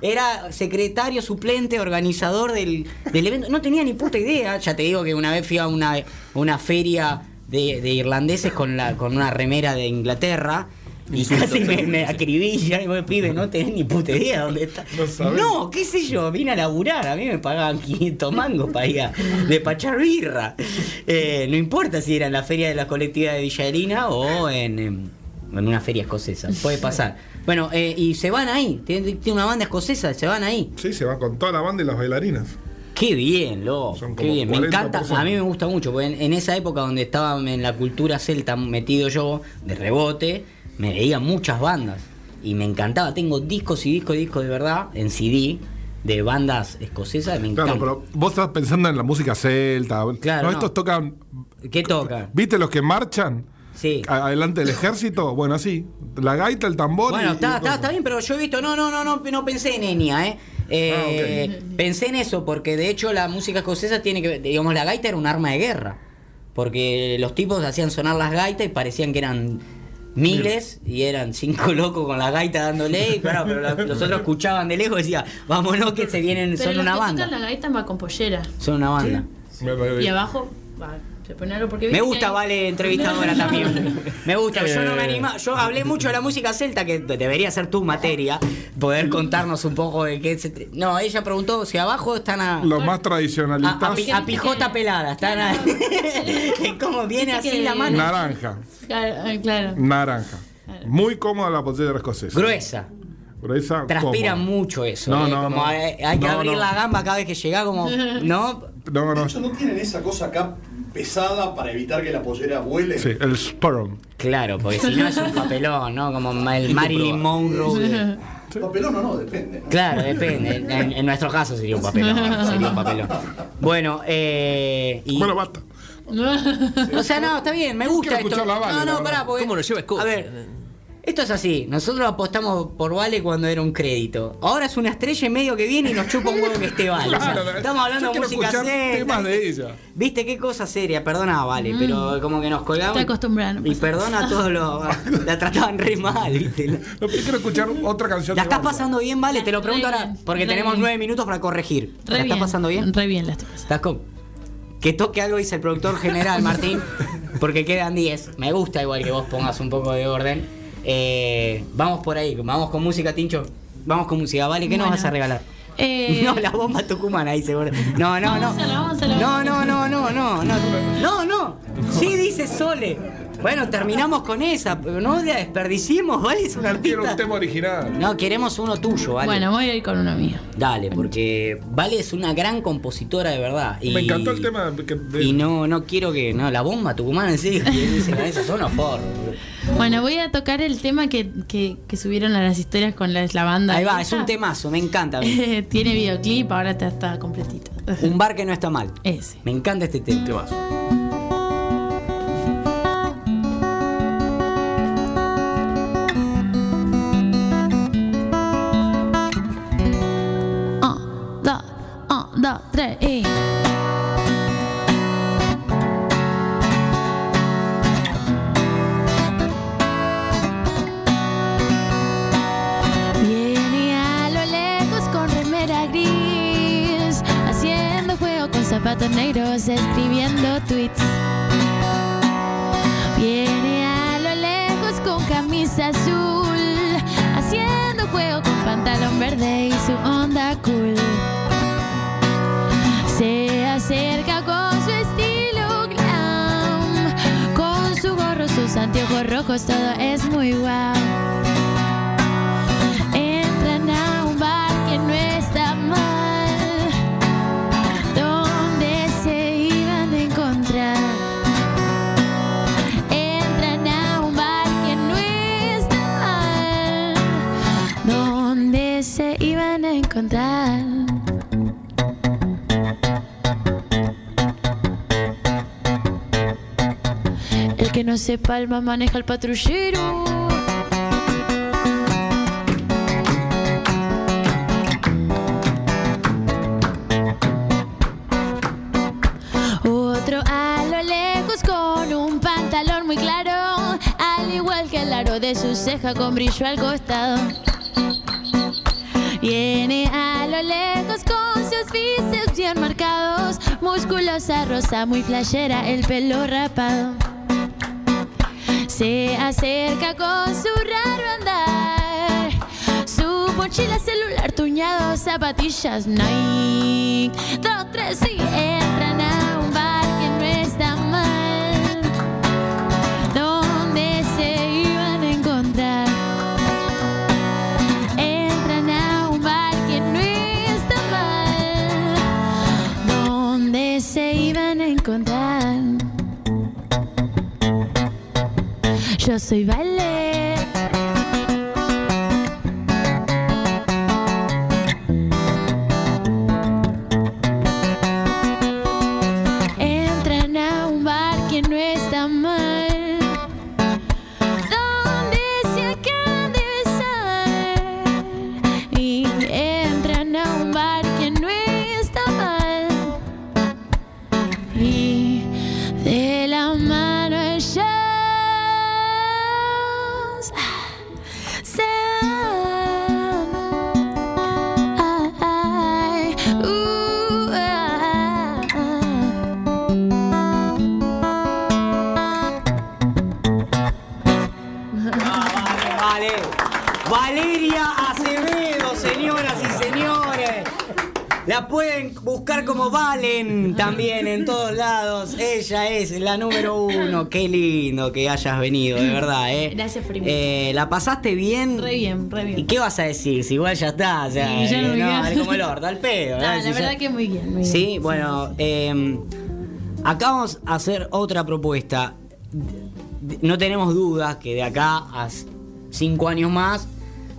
B: Era secretario suplente, organizador del, del evento. No tenía ni puta idea. Ya te digo que una vez fui a una, una feria de, de irlandeses con, la, con una remera de Inglaterra. Y casi me, me acribilla y me pibe, no tenés ni puta idea dónde está.
F: No
B: qué sé yo, vine a laburar, a mí me pagaban 500 mangos para ir a despachar birra. Eh, no importa si era en la feria de la colectividad de Villarina o en, en una feria escocesa, puede pasar. Bueno, eh, y se van ahí, tiene, tiene una banda escocesa, se van ahí.
F: Sí, se va con toda la banda y las bailarinas.
B: Qué bien, loco.
F: Son
B: Qué bien. Me
F: 40
B: encanta.
F: personas.
B: A mí me gusta mucho, porque en, en esa época donde estaba en la cultura celta metido yo, de rebote, me veía muchas bandas. Y me encantaba. Tengo discos y discos y discos de verdad, en CD, de bandas escocesas. Me encanta.
F: Claro, pero vos estás pensando en la música celta.
B: Claro,
F: no,
B: no.
F: estos tocan.
B: ¿Qué toca?
F: ¿Viste los que marchan?
B: Sí.
F: Adelante del ejército. Bueno, así. La gaita, el tambor.
B: Bueno,
F: y
B: está,
F: el
B: está, está bien, pero yo he visto, no, no, no, no, no pensé en Enya, ¿eh? Eh, Pensé en eso, porque de hecho la música escocesa tiene que, digamos, la gaita era un arma de guerra, porque los tipos hacían sonar las gaitas y parecían que eran miles y eran cinco locos con la gaita dándole y claro, pero la- los otros escuchaban de lejos y decían, vámonos que se vienen,
D: Pero
B: son
D: los
B: una
D: que
B: banda.
D: tocan la gaita va con pollera.
B: Son una banda.
D: Y abajo va, porque
B: Me gusta,
D: hay-
B: vale, entrevistadora también. Me gusta, yo no me
C: Eh.
B: anima. Yo hablé mucho de la música celta, que debería ser tu materia, poder contarnos un poco de qué se. No, ella preguntó si abajo están a.
F: Los más tradicionalistas.
B: a a pijota pelada, están a, ¿Cómo viene así la mano?
F: Naranja.
D: Claro, claro.
F: Naranja. Muy cómoda la pollera escocesa.
B: Gruesa.
F: Gruesa.
B: Transpira
F: cómoda.
B: mucho eso.
F: No,
B: eh,
F: no,
B: como
F: no.
B: hay, hay que
F: No,
B: abrir
F: no.
B: la gamba cada vez que llega, como. ¿No?
F: No,
H: De
F: no.
H: hecho, ¿no tienen esa cosa acá pesada para evitar que la pollera vuele?
F: Sí, el sperm.
B: Claro, porque si no es un papelón, ¿no? Como el Marilyn Monroe. de-
H: Papelón o no, depende. ¿no?
B: Claro, depende. En, en- nuestro caso sería un papelón. Sería un papelón. Bueno, eh. y-
F: Bueno, basta.
B: o sea, no, está bien, me gusta esto.
F: la
B: no, no, pará, porque.
C: ¿Cómo lo lleva Scott?
B: A ver. Esto es así, nosotros apostamos por Vale cuando era un crédito. Ahora es una estrella y medio que viene y nos chupa un huevo que esté Vale. O sea,
F: Claro,
B: estamos hablando
F: yo
B: de música seria.
F: temas de ella.
B: Viste qué cosa seria, perdona Vale, pero como que nos colgamos.
D: Acostumbrada, no
B: Y perdona a todos los. La trataban re mal, viste.
F: No, pero quiero escuchar otra canción.
B: ¿La estás pasando bien, Vale? Te lo pregunto
D: Re
B: ahora
D: bien,
B: porque tenemos
D: bien.
B: nueve minutos para corregir.
D: Re
B: ¿La
D: bien.
B: estás pasando bien?
D: Re bien la estoy pasando.
B: ¿Estás con- Que toque algo, dice el productor general, Martín, porque quedan 10. Me gusta igual que vos pongas un poco de orden. Eh, vamos por ahí, vamos con música, Tincho. Vamos con música, ¿vale? ¿Qué nos vas a regalar?
D: Eh,
B: No, la bomba tucumana ahí seguro. No, no, no. No, no, no, no, no, no. No, no. Sí dice Sole. Bueno, terminamos con esa, pero no la desperdiciemos, ¿vale? Es un
F: Quiero un
B: artista.
F: tema original.
B: No, queremos uno tuyo, ¿vale?
D: Bueno, voy a ir con uno mío.
B: Dale, porque Vale es una gran compositora de verdad. Y,
F: Me encantó el tema de- que- de-
B: Y no, no quiero que. No, la bomba tucumana eso, son unos forros.
D: Bueno, voy a tocar el tema que, que, que subieron a las historias con la, la banda.
B: Ahí va,
D: esa.
B: es un temazo, me encanta.
D: Tiene videoclip, ahora está, está completito.
B: Un bar que no está mal.
D: Ese.
B: Me encanta este tema.
C: Temazo.
D: Y. Viene a lo lejos con remera gris, haciendo juego con zapatos negros, escribiendo tweets. Viene a lo lejos con camisa azul, haciendo juego con pantalón verde y su onda cool. Se acerca con su estilo glam, con su gorro, sus anteojos rojos, todo es muy guau. Entran a un bar que no está mal, donde se iban a encontrar. Entran a un bar que no está mal, donde se iban a encontrar. No se palma maneja el patrullero. Otro a lo lejos con un pantalón muy claro, al igual que el aro de su ceja con brillo al costado. Viene a lo lejos con sus bíceps bien marcados, musculosa rosa muy flashera, el pelo rapado. Se acerca con su raro andar, su mochila celular tuñado, zapatillas Nike. Dos, tres y Yo soy Vale. Ella
B: es la número uno. Qué lindo que hayas venido, de verdad, ¿eh?
D: Gracias por
B: Eh, ¿La pasaste bien?
D: Re bien, re bien.
B: ¿Y qué vas a decir? Si igual ya está, o sea,
D: Sí, ya no
B: eh, no, es como el orto, al pedo.
D: No,
B: ¿no?
D: la
B: Si ya-
D: verdad que muy bien, muy bien.
B: Sí, bueno, eh, acá vamos a hacer otra propuesta. No tenemos dudas que de acá a cinco años más,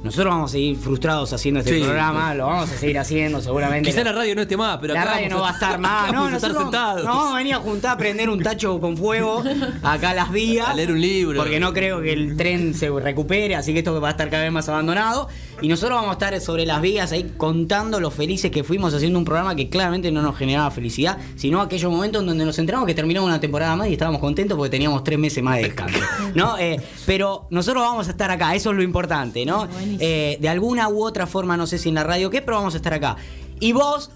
B: nosotros vamos a seguir frustrados haciendo este
C: Sí.
B: programa, lo vamos a seguir haciendo seguramente.
C: Quizá la radio no esté más, pero
B: la
C: acá
B: radio no va a estar más. No,
C: vamos a estar sentados.
B: nos vamos a venir a juntar a prender un tacho con fuego acá a las vías.
C: A leer un libro.
B: Porque no creo que el tren se recupere, así que esto va a estar cada vez más abandonado. Y nosotros vamos a estar sobre las vías ahí contando lo felices que fuimos haciendo un programa que claramente no nos generaba felicidad, sino aquellos momentos en donde nos enteramos que terminamos una temporada más y estábamos contentos porque teníamos tres meses más de descanso. ¿no? Eh, pero nosotros vamos a estar acá, eso es lo importante, ¿no? Eh, de alguna u otra forma, no sé si en la radio qué, pero vamos a estar acá. Y vos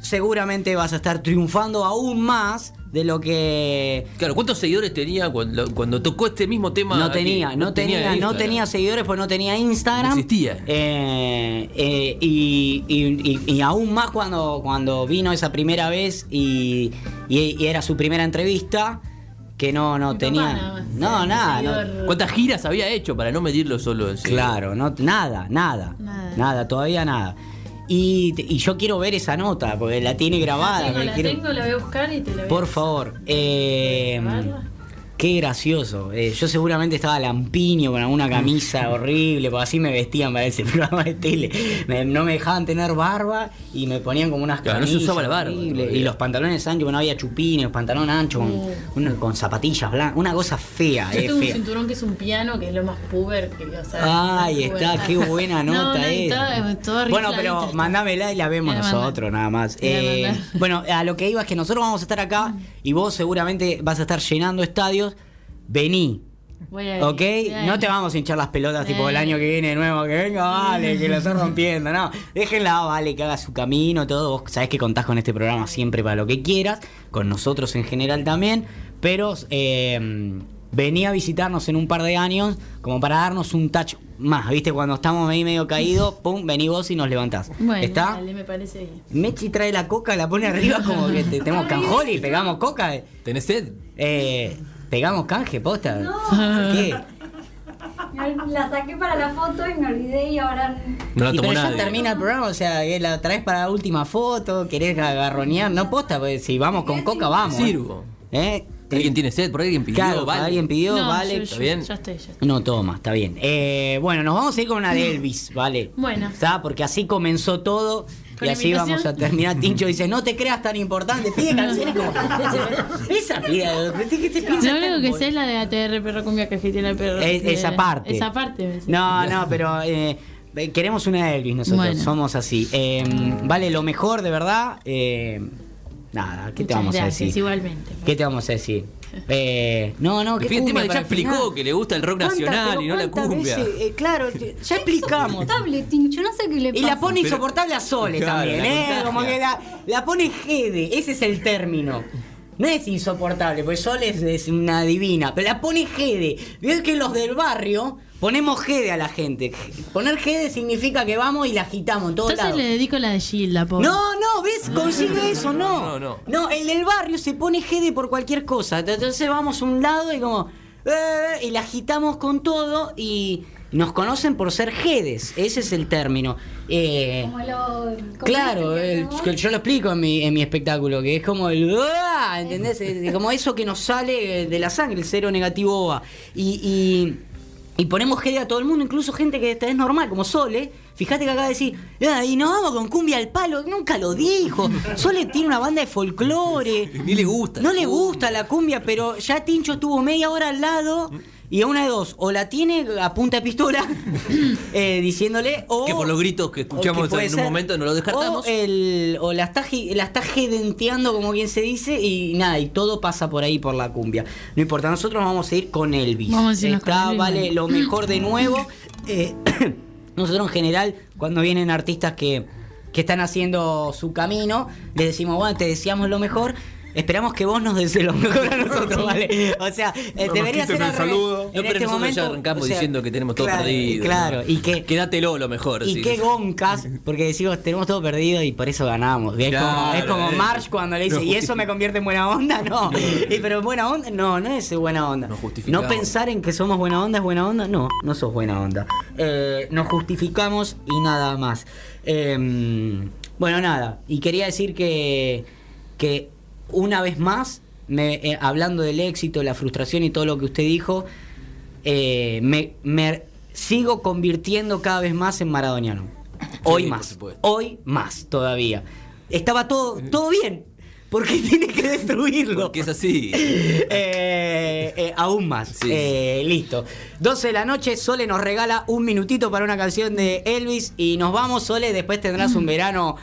B: seguramente vas a estar triunfando aún más de lo que
C: Claro, ¿cuántos seguidores tenía cuando, cuando tocó este mismo tema?
B: no
C: aquí?
B: tenía, no tenía, no tenía seguidores porque no tenía Instagram.
C: No existía.
B: Eh, eh, y, y- y- y aún más cuando, cuando vino esa primera vez y, y- y era su primera entrevista, que no, no
D: Mi
B: tenía.
D: papá nada más.
B: no, nada. no-
D: seguidor.
C: ¿Cuántas giras había hecho para no medirlo solo en?
B: Claro, no, nada, nada,
D: Nada.
B: nada, todavía nada. Y, y yo quiero ver esa nota, porque la tiene grabada.
D: tengo,
B: me
D: la
B: quiero-
D: tengo, la voy a buscar y te la voy a
B: Por favor. Eh. Qué gracioso. Eh, yo seguramente estaba lampiño con alguna camisa horrible, porque así me vestían para ese programa de tele. Me- no me dejaban tener barba y me ponían como unas
C: Claro, no se
B: camisas
C: usaba la barba
B: horribles.
C: todavía.
B: Y los pantalones anchos, que no había chupines, pantalón ancho, con, una- con zapatillas blancas. Una cosa fea,
D: Yo
B: eh,
D: tengo un cinturón que es un piano, que es lo más puber que o sea,
B: Ahí
D: es
B: está,
D: puber.
B: qué buena
D: No,
B: nota
D: no,
B: bueno, pero
D: está.
B: mandámela y la vemos
D: la
B: nosotros, nada más. Eh, bueno, a lo que iba es que nosotros vamos a estar acá y vos seguramente vas a estar llenando estadios. Vení,
D: Voy a ir,
B: ¿ok?
D: voy a
B: No te vamos a hinchar las pelotas tipo el año que viene de nuevo, que venga, vale, que lo estoy rompiendo. No, déjenla, vale, que haga su camino, todo. Vos sabés que contás con este programa siempre para lo que quieras, con nosotros en general también, pero eh, vení a visitarnos en un par de años como para darnos un touch más, ¿viste? Cuando estamos ahí medio caídos, pum, vení vos y nos levantás.
D: Bueno,
B: ¿Está?
D: dale, me parece bien.
B: Mechi trae la coca, la pone arriba como que te- tenemos canjoli, pegamos coca.
C: ¿Tenés sed?
B: Eh, pegamos canje, posta.
G: No.
B: ¿Qué?
G: La saqué para la foto y me olvidé y ahora.
C: No la
B: Y
C: tomó
B: pero ya termina el programa, o sea, que la traes para la última foto, querés agarronear, no posta, pues si vamos con coca, vamos. ¿eh?
C: Sirvo.
B: ¿Eh?
C: ¿Alguien tiene sed? ¿Por ahí alguien pidió?
B: Claro,
C: Vale.
B: alguien pidió,
D: no,
B: vale.
D: yo-
C: ¿está bien?
D: Ya estoy, ya estoy.
B: No toma, está bien. Eh, bueno, nos vamos a ir con una de Elvis, ¿vale?
D: Bueno.
B: Está, porque así comenzó todo.
D: ¿Con
B: y así vamos a terminar. Tincho dice, no te creas tan importante, pide canciones como. Esa pide, ¿qué te piensas
D: Lo único
B: tan
D: que sé es la de ATR Perro Cumbia Cajetina Perro.
B: Esa parte.
D: Esa parte.
B: No, no, pero eh, eh, queremos una de Elvis nosotros,
D: Bueno.
B: somos así. Eh, vale, lo mejor de verdad. eh, nada, ¿qué te vamos a decir?
D: Igualmente.
B: ¿Qué te vamos a decir? Eh, no, no,
C: Que
B: ¿qué
C: fíjate,
B: cumbia
C: ya explicó
B: final?
C: que le gusta el rock
B: ¿Cuántas-
C: nacional y no la cumbia.
B: veces? Eh, claro, ya explicamos.
G: Insoportable, Tincho, no sé qué le
B: Y
G: pasa.
B: la pone insoportable a Sole
C: Claro,
B: también,
C: la
B: ¿eh?
C: contagia.
B: Como que la, la pone jede, ese es el término. No es insoportable, porque Sole es, es una divina, pero la pone jede. Veo que los del barrio ponemos jede a la gente. Poner jede significa que vamos y la agitamos en todos
D: Entonces
B: lados.
D: le dedico la de Gilda, pobre.
B: No, no, ¿ves? Consigue eso, no.
C: No, no.
B: No, el del barrio se pone jede por cualquier cosa. Entonces vamos a un lado y como. "Eh", y la agitamos con todo y nos conocen por ser jedes. Ese es el término. Eh,
G: Como lo. como
B: Claro, el- yo lo explico en mi, en mi espectáculo, que es como el "Ah", ¿entendés? Es Como eso que nos sale de la sangre, el cero negativo OA. Y, y, y ponemos jede a todo el mundo, incluso gente que es normal, como Sole. Fíjate que acaba de decir, "Ah, y nos vamos con cumbia al palo, nunca lo dijo. Sole tiene una banda de folclore.
C: Ni le gusta.
B: No le gusta la cumbia, pero ya Tincho estuvo media hora al lado y a una de dos, o la tiene a punta de pistola eh, diciéndole, o...
C: Que por los gritos que escuchamos en un
B: ser,
C: momento no lo descartamos.
B: O, el, o la, está, la está gedenteando, como quien se dice, y nada, y todo pasa por ahí por la cumbia. No importa, nosotros vamos a ir con Elvis.
D: Vamos a
B: Está, vale, lo mejor de nuevo. Eh, nosotros en general, cuando vienen artistas que, que están haciendo su camino, les decimos, bueno, te deseamos lo mejor. Esperamos que vos nos desees lo mejor a nosotros, ¿vale? O sea, eh,
F: No
B: debería ser al
F: saludo.
C: No,
B: En
C: pero
B: este
C: nosotros
B: momento
C: ya arrancamos
B: o sea,
C: diciendo que tenemos todo
B: claro,
C: perdido.
B: Claro, y que
C: Quédatelo lo mejor.
B: y
C: sí,
B: qué goncas, porque decimos, tenemos todo perdido y por eso ganamos. Es
C: Claro,
B: como, es como
C: eh.
B: Marsh cuando le dice,
C: No
B: ¿y eso me convierte en buena onda? No. Y, pero en buena onda, no, no es buena onda. No pensar en que somos buena onda es buena onda, no, no sos buena onda. Eh, nos justificamos y nada más. Eh, bueno, nada, y quería decir que, que una vez más, me, eh, hablando del éxito, la frustración y todo lo que usted dijo, eh, me, me sigo convirtiendo cada vez más en maradoniano. Hoy
C: Sí,
B: más, hoy más todavía. Estaba todo, todo bien. porque tiene que destruirlo?
C: Porque es así.
B: Eh, eh, aún más.
C: Sí.
B: Eh, listo. 12 de la noche, Sole nos regala un minutito para una canción de Elvis y nos vamos, Sole. Después tendrás un verano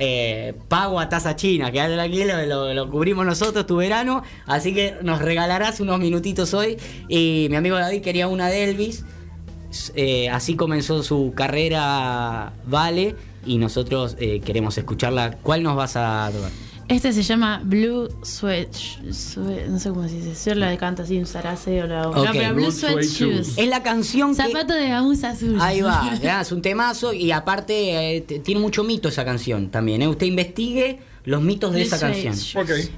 B: eh, pago a tasa china. Quédate tranquilo, lo, lo cubrimos nosotros tu verano. Así que nos regalarás unos minutitos hoy. Y mi amigo David quería una de Elvis. Eh, así comenzó su carrera, Vale. Y nosotros eh, queremos escucharla. ¿Cuál nos vas a tocar?
D: Este se llama Blue Sweat, Sweat- no sé cómo se dice, yo la canta así, un zarace o la
B: Ok,
D: no, pero Blue
F: Blue
D: Sweat Shoes.
B: Es la canción que...
D: Zapato de gamuza azul.
B: Ahí va, es un temazo y aparte eh, tiene mucho mito esa canción también. ¿eh? Usted investigue los mitos de esa canción.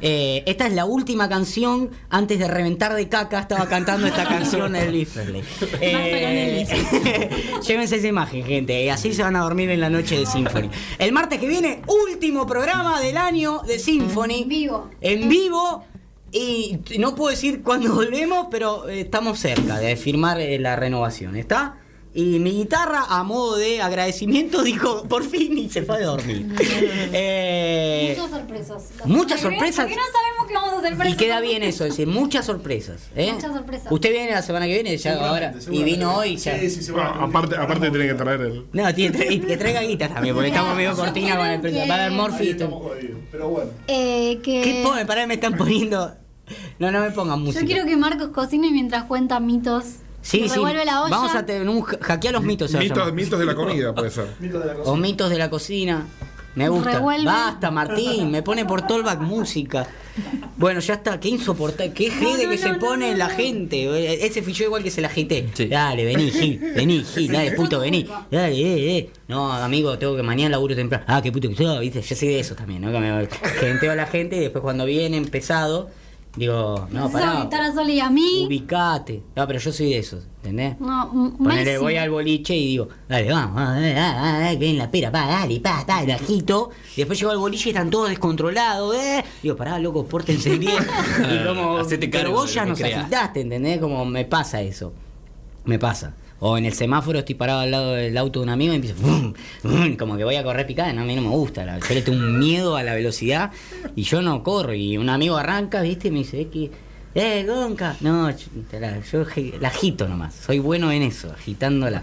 B: Eh, esta es la última canción antes de reventar de caca. Estaba cantando esta canción Elvis Presley. Eh, llévense esa imagen, gente. Y así se van a dormir en la noche de Symphony. El martes que viene, último programa del año de Symphony.
G: En vivo.
B: En vivo. Y no puedo decir cuándo volvemos, pero eh, estamos cerca de firmar eh, la renovación. ¿Está? Y mi guitarra, a modo de agradecimiento, dijo por fin y se fue a dormir. Eh,
G: Muchas sorpresas.
B: muchas
G: Porque
B: sorpresas.
G: no sabemos qué vamos a hacer
B: y queda bien eso, es decir, muchas sorpresas. ¿eh?
G: Muchas sorpresas.
B: Usted viene la semana que viene, ya ahora, y vino hoy ya.
H: Sí, sí,
F: Bueno, aparte, aparte tiene que traer el.
B: No, tiene, tra- y que traiga guitarra también, porque estamos medio cortina con el precio. Va a haber
G: que-
B: Morphy.
H: Pero bueno.
G: Eh, que...
B: ¿Qué pone? Pará, me están poniendo. No, no me pongan música.
G: Yo quiero que Marcos cocine mientras cuenta mitos.
B: Sí, sí.
G: revuelve la olla.
B: Vamos a tener un ha- hackear los mitos.
F: Mitos, mitos de la comida, puede ser.
H: Mito de la
B: O mitos de la cocina. Me gusta.
G: Revuelve.
B: Basta, Martín. Me pone por Tollback música. Bueno, ya está. Qué insoportable. Qué jede
G: no,
B: que
G: no,
B: se
G: no,
B: pone
G: no,
B: la gente. Ese yo igual que se la agité.
C: Sí.
B: Dale, vení, Gil. Vení, Gil. Dale, puto, vení. Dale, eh, eh. No, amigo, tengo que mañana laburo temprano. Ah, qué puto que soy, ¿viste? Yo soy de eso también, ¿no? Que me genteo a la gente y después cuando vienen pesado, digo, no, pará.
G: gritar a Sol y a mí.
B: Ubicate. No, pero yo soy de esos, ¿entendés?
G: No, m-
B: Ponele, voy al boliche y digo, dale, vamos, ah, ah, ah, que viene la pera, pa, dale, pa, ta, el ajito. Y después llego al boliche y están todos descontrolados, eh. Digo, pará, loco, pórtense bien. y como,
C: Hacete
B: pero
C: cargo
B: vos ya
C: que
B: nos agitaste, ¿entendés? Como me pasa eso. Me pasa. O en el semáforo estoy parado al lado del auto de un amigo y empiezo, como que voy a correr picada, no, a mí no me gusta. la- yo le tengo un miedo a la velocidad y yo no corro. Y un amigo arranca, ¿viste? Y me dice, "Es que, eh, Gonca. No, te la- yo la agito nomás. Soy bueno en eso, agitándola.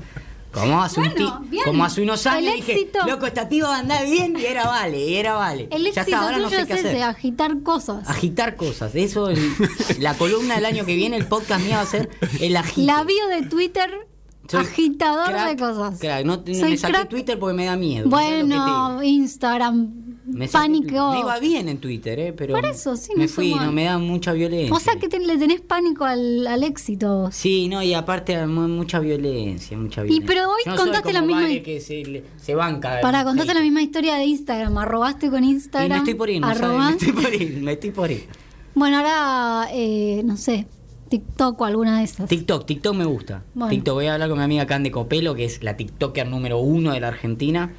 B: Como hace, un
G: Bueno, bien.
B: como hace unos años dije,
G: éxito-
B: loco, esta tiba anda bien y era vale, y era vale.
G: El
B: ya
G: éxito
B: está, ahora no sé
G: es
B: qué hacer.
G: ese, agitar cosas.
B: Agitar cosas. Eso, el- la columna del año que viene, el podcast mío va a ser el agite.
G: La bio de Twitter,
B: Soy
G: agitador
B: crack,
G: de cosas.
B: crack. No,
G: Soy
B: me saqué
G: crack.
B: Twitter porque me da miedo. ¿sabes lo que te
G: Bueno? Instagram,
B: Me
G: pánico.
B: Me iba bien en Twitter, ¿eh? Pero
G: Por eso, sí,
B: me fui, no me da mucha violencia.
G: O sea que te- le tenés pánico al, al éxito.
B: Sí, no, y aparte mu- mucha violencia, mucha
G: Y
B: violencia.
G: pero hoy
B: no
G: contaste la misma-
B: que se, le- se banca.
G: Para
B: hate.
G: la misma historia de Instagram, arrobaste con
B: Y
G: Instagram.
B: me estoy por ir, no sabes, me estoy por ir, me estoy por ir.
G: Bueno, ahora, eh, no sé, TikTok o alguna de esas.
B: TikTok, TikTok me gusta.
G: Bueno.
B: TikTok, voy a hablar con mi amiga Cande Copelo, que es la TikToker número uno de la Argentina,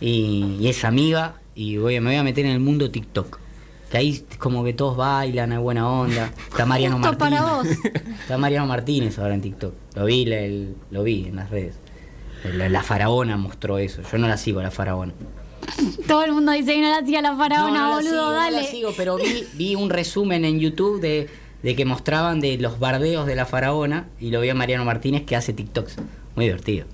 B: y, y es amiga, y voy, me voy a meter en el mundo TikTok. Que ahí como que todos bailan, hay buena onda. Está Mariano
G: Justo
B: Martínez.
G: para vos.
B: Está Mariano Martínez ahora en TikTok. Lo vi, le- lo vi en las redes. La, la faraona mostró eso. Yo no la sigo, la faraona.
G: Todo el mundo dice que no la hacía la faraona,
B: no, no la
G: boludo,
B: sigo, no la sigo, pero vi, vi un resumen en YouTube de, de que mostraban de los bardeos de la faraona y lo vi a Mariano Martínez que hace TikToks. Muy divertido.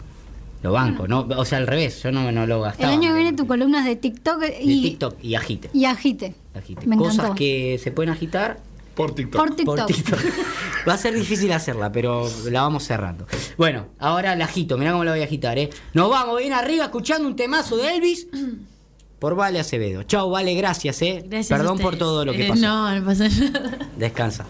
B: Lo banco, no, o sea, al revés, yo no, no lo
G: el
B: gastaba.
G: año que viene tu columna es de TikTok y,
B: TikTok y agite.
G: y agite.
B: agite.
G: Me
B: Cosas
G: encantó.
B: que se pueden agitar
F: Por TikTok.
G: Por TikTok.
B: por TikTok. Va a ser difícil hacerla, pero la vamos cerrando. Bueno, ahora la agito, mirá cómo la voy a agitar, ¿eh? Nos vamos bien arriba escuchando un temazo de Elvis. Por Vale Acevedo. Chau, Vale, gracias, eh.
D: Gracias
B: Perdón por todo lo que
D: Eh,
B: pasó.
D: no, no pasa nada.
B: Descansa.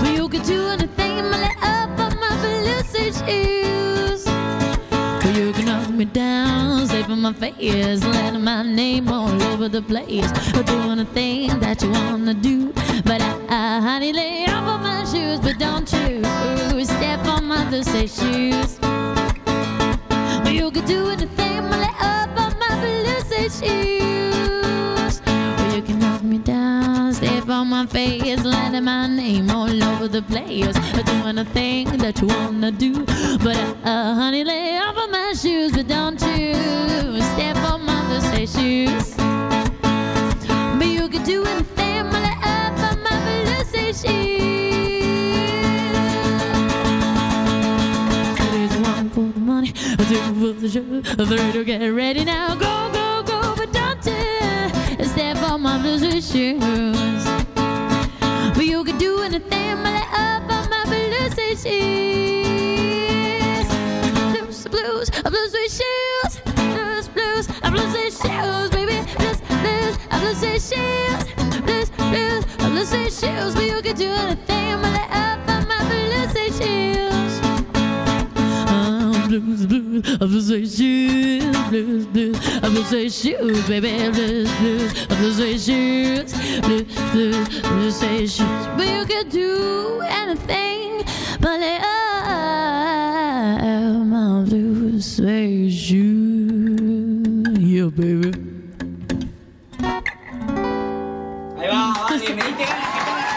D: Well, you could do anything, but let up on my blue suede shoes. Me down, on my face, let my name all over the place. Or do thing that you wanna do, but I, I honey, lay off on my shoes, but don't you step on my mother's shoes. Well, you could do anything, but let up on my blue shoes. Face, my name all over the place. Or do anything that you wanna do, but uh, honey, lay off on my shoes, but don't you step on my suede shoes. But you could do anything, but let up on my suede shoes. There's one for the money, two for the show, three to get ready now. Go, go, go, but don't you step on my suede shoes. You could do anything, but let up on my blue suede shoes. Blues, blues, blue suede shoes. Blues, blues, blue suede shoes, baby. Blues, blues, blue suede shoes. Blues, blues, blue suede shoes. But you could do anything, but let up on my blue suede shoes. Blues, blues, I'm blue suede shoes, blues, blues, I'm blue suede shoes, baby, blues, blues, I'm blue suede shoes, blues, blues, blue suede shoes. But you can do anything, but they are my blue suede shoes, yeah, baby.
B: Ahí va, vale, mirá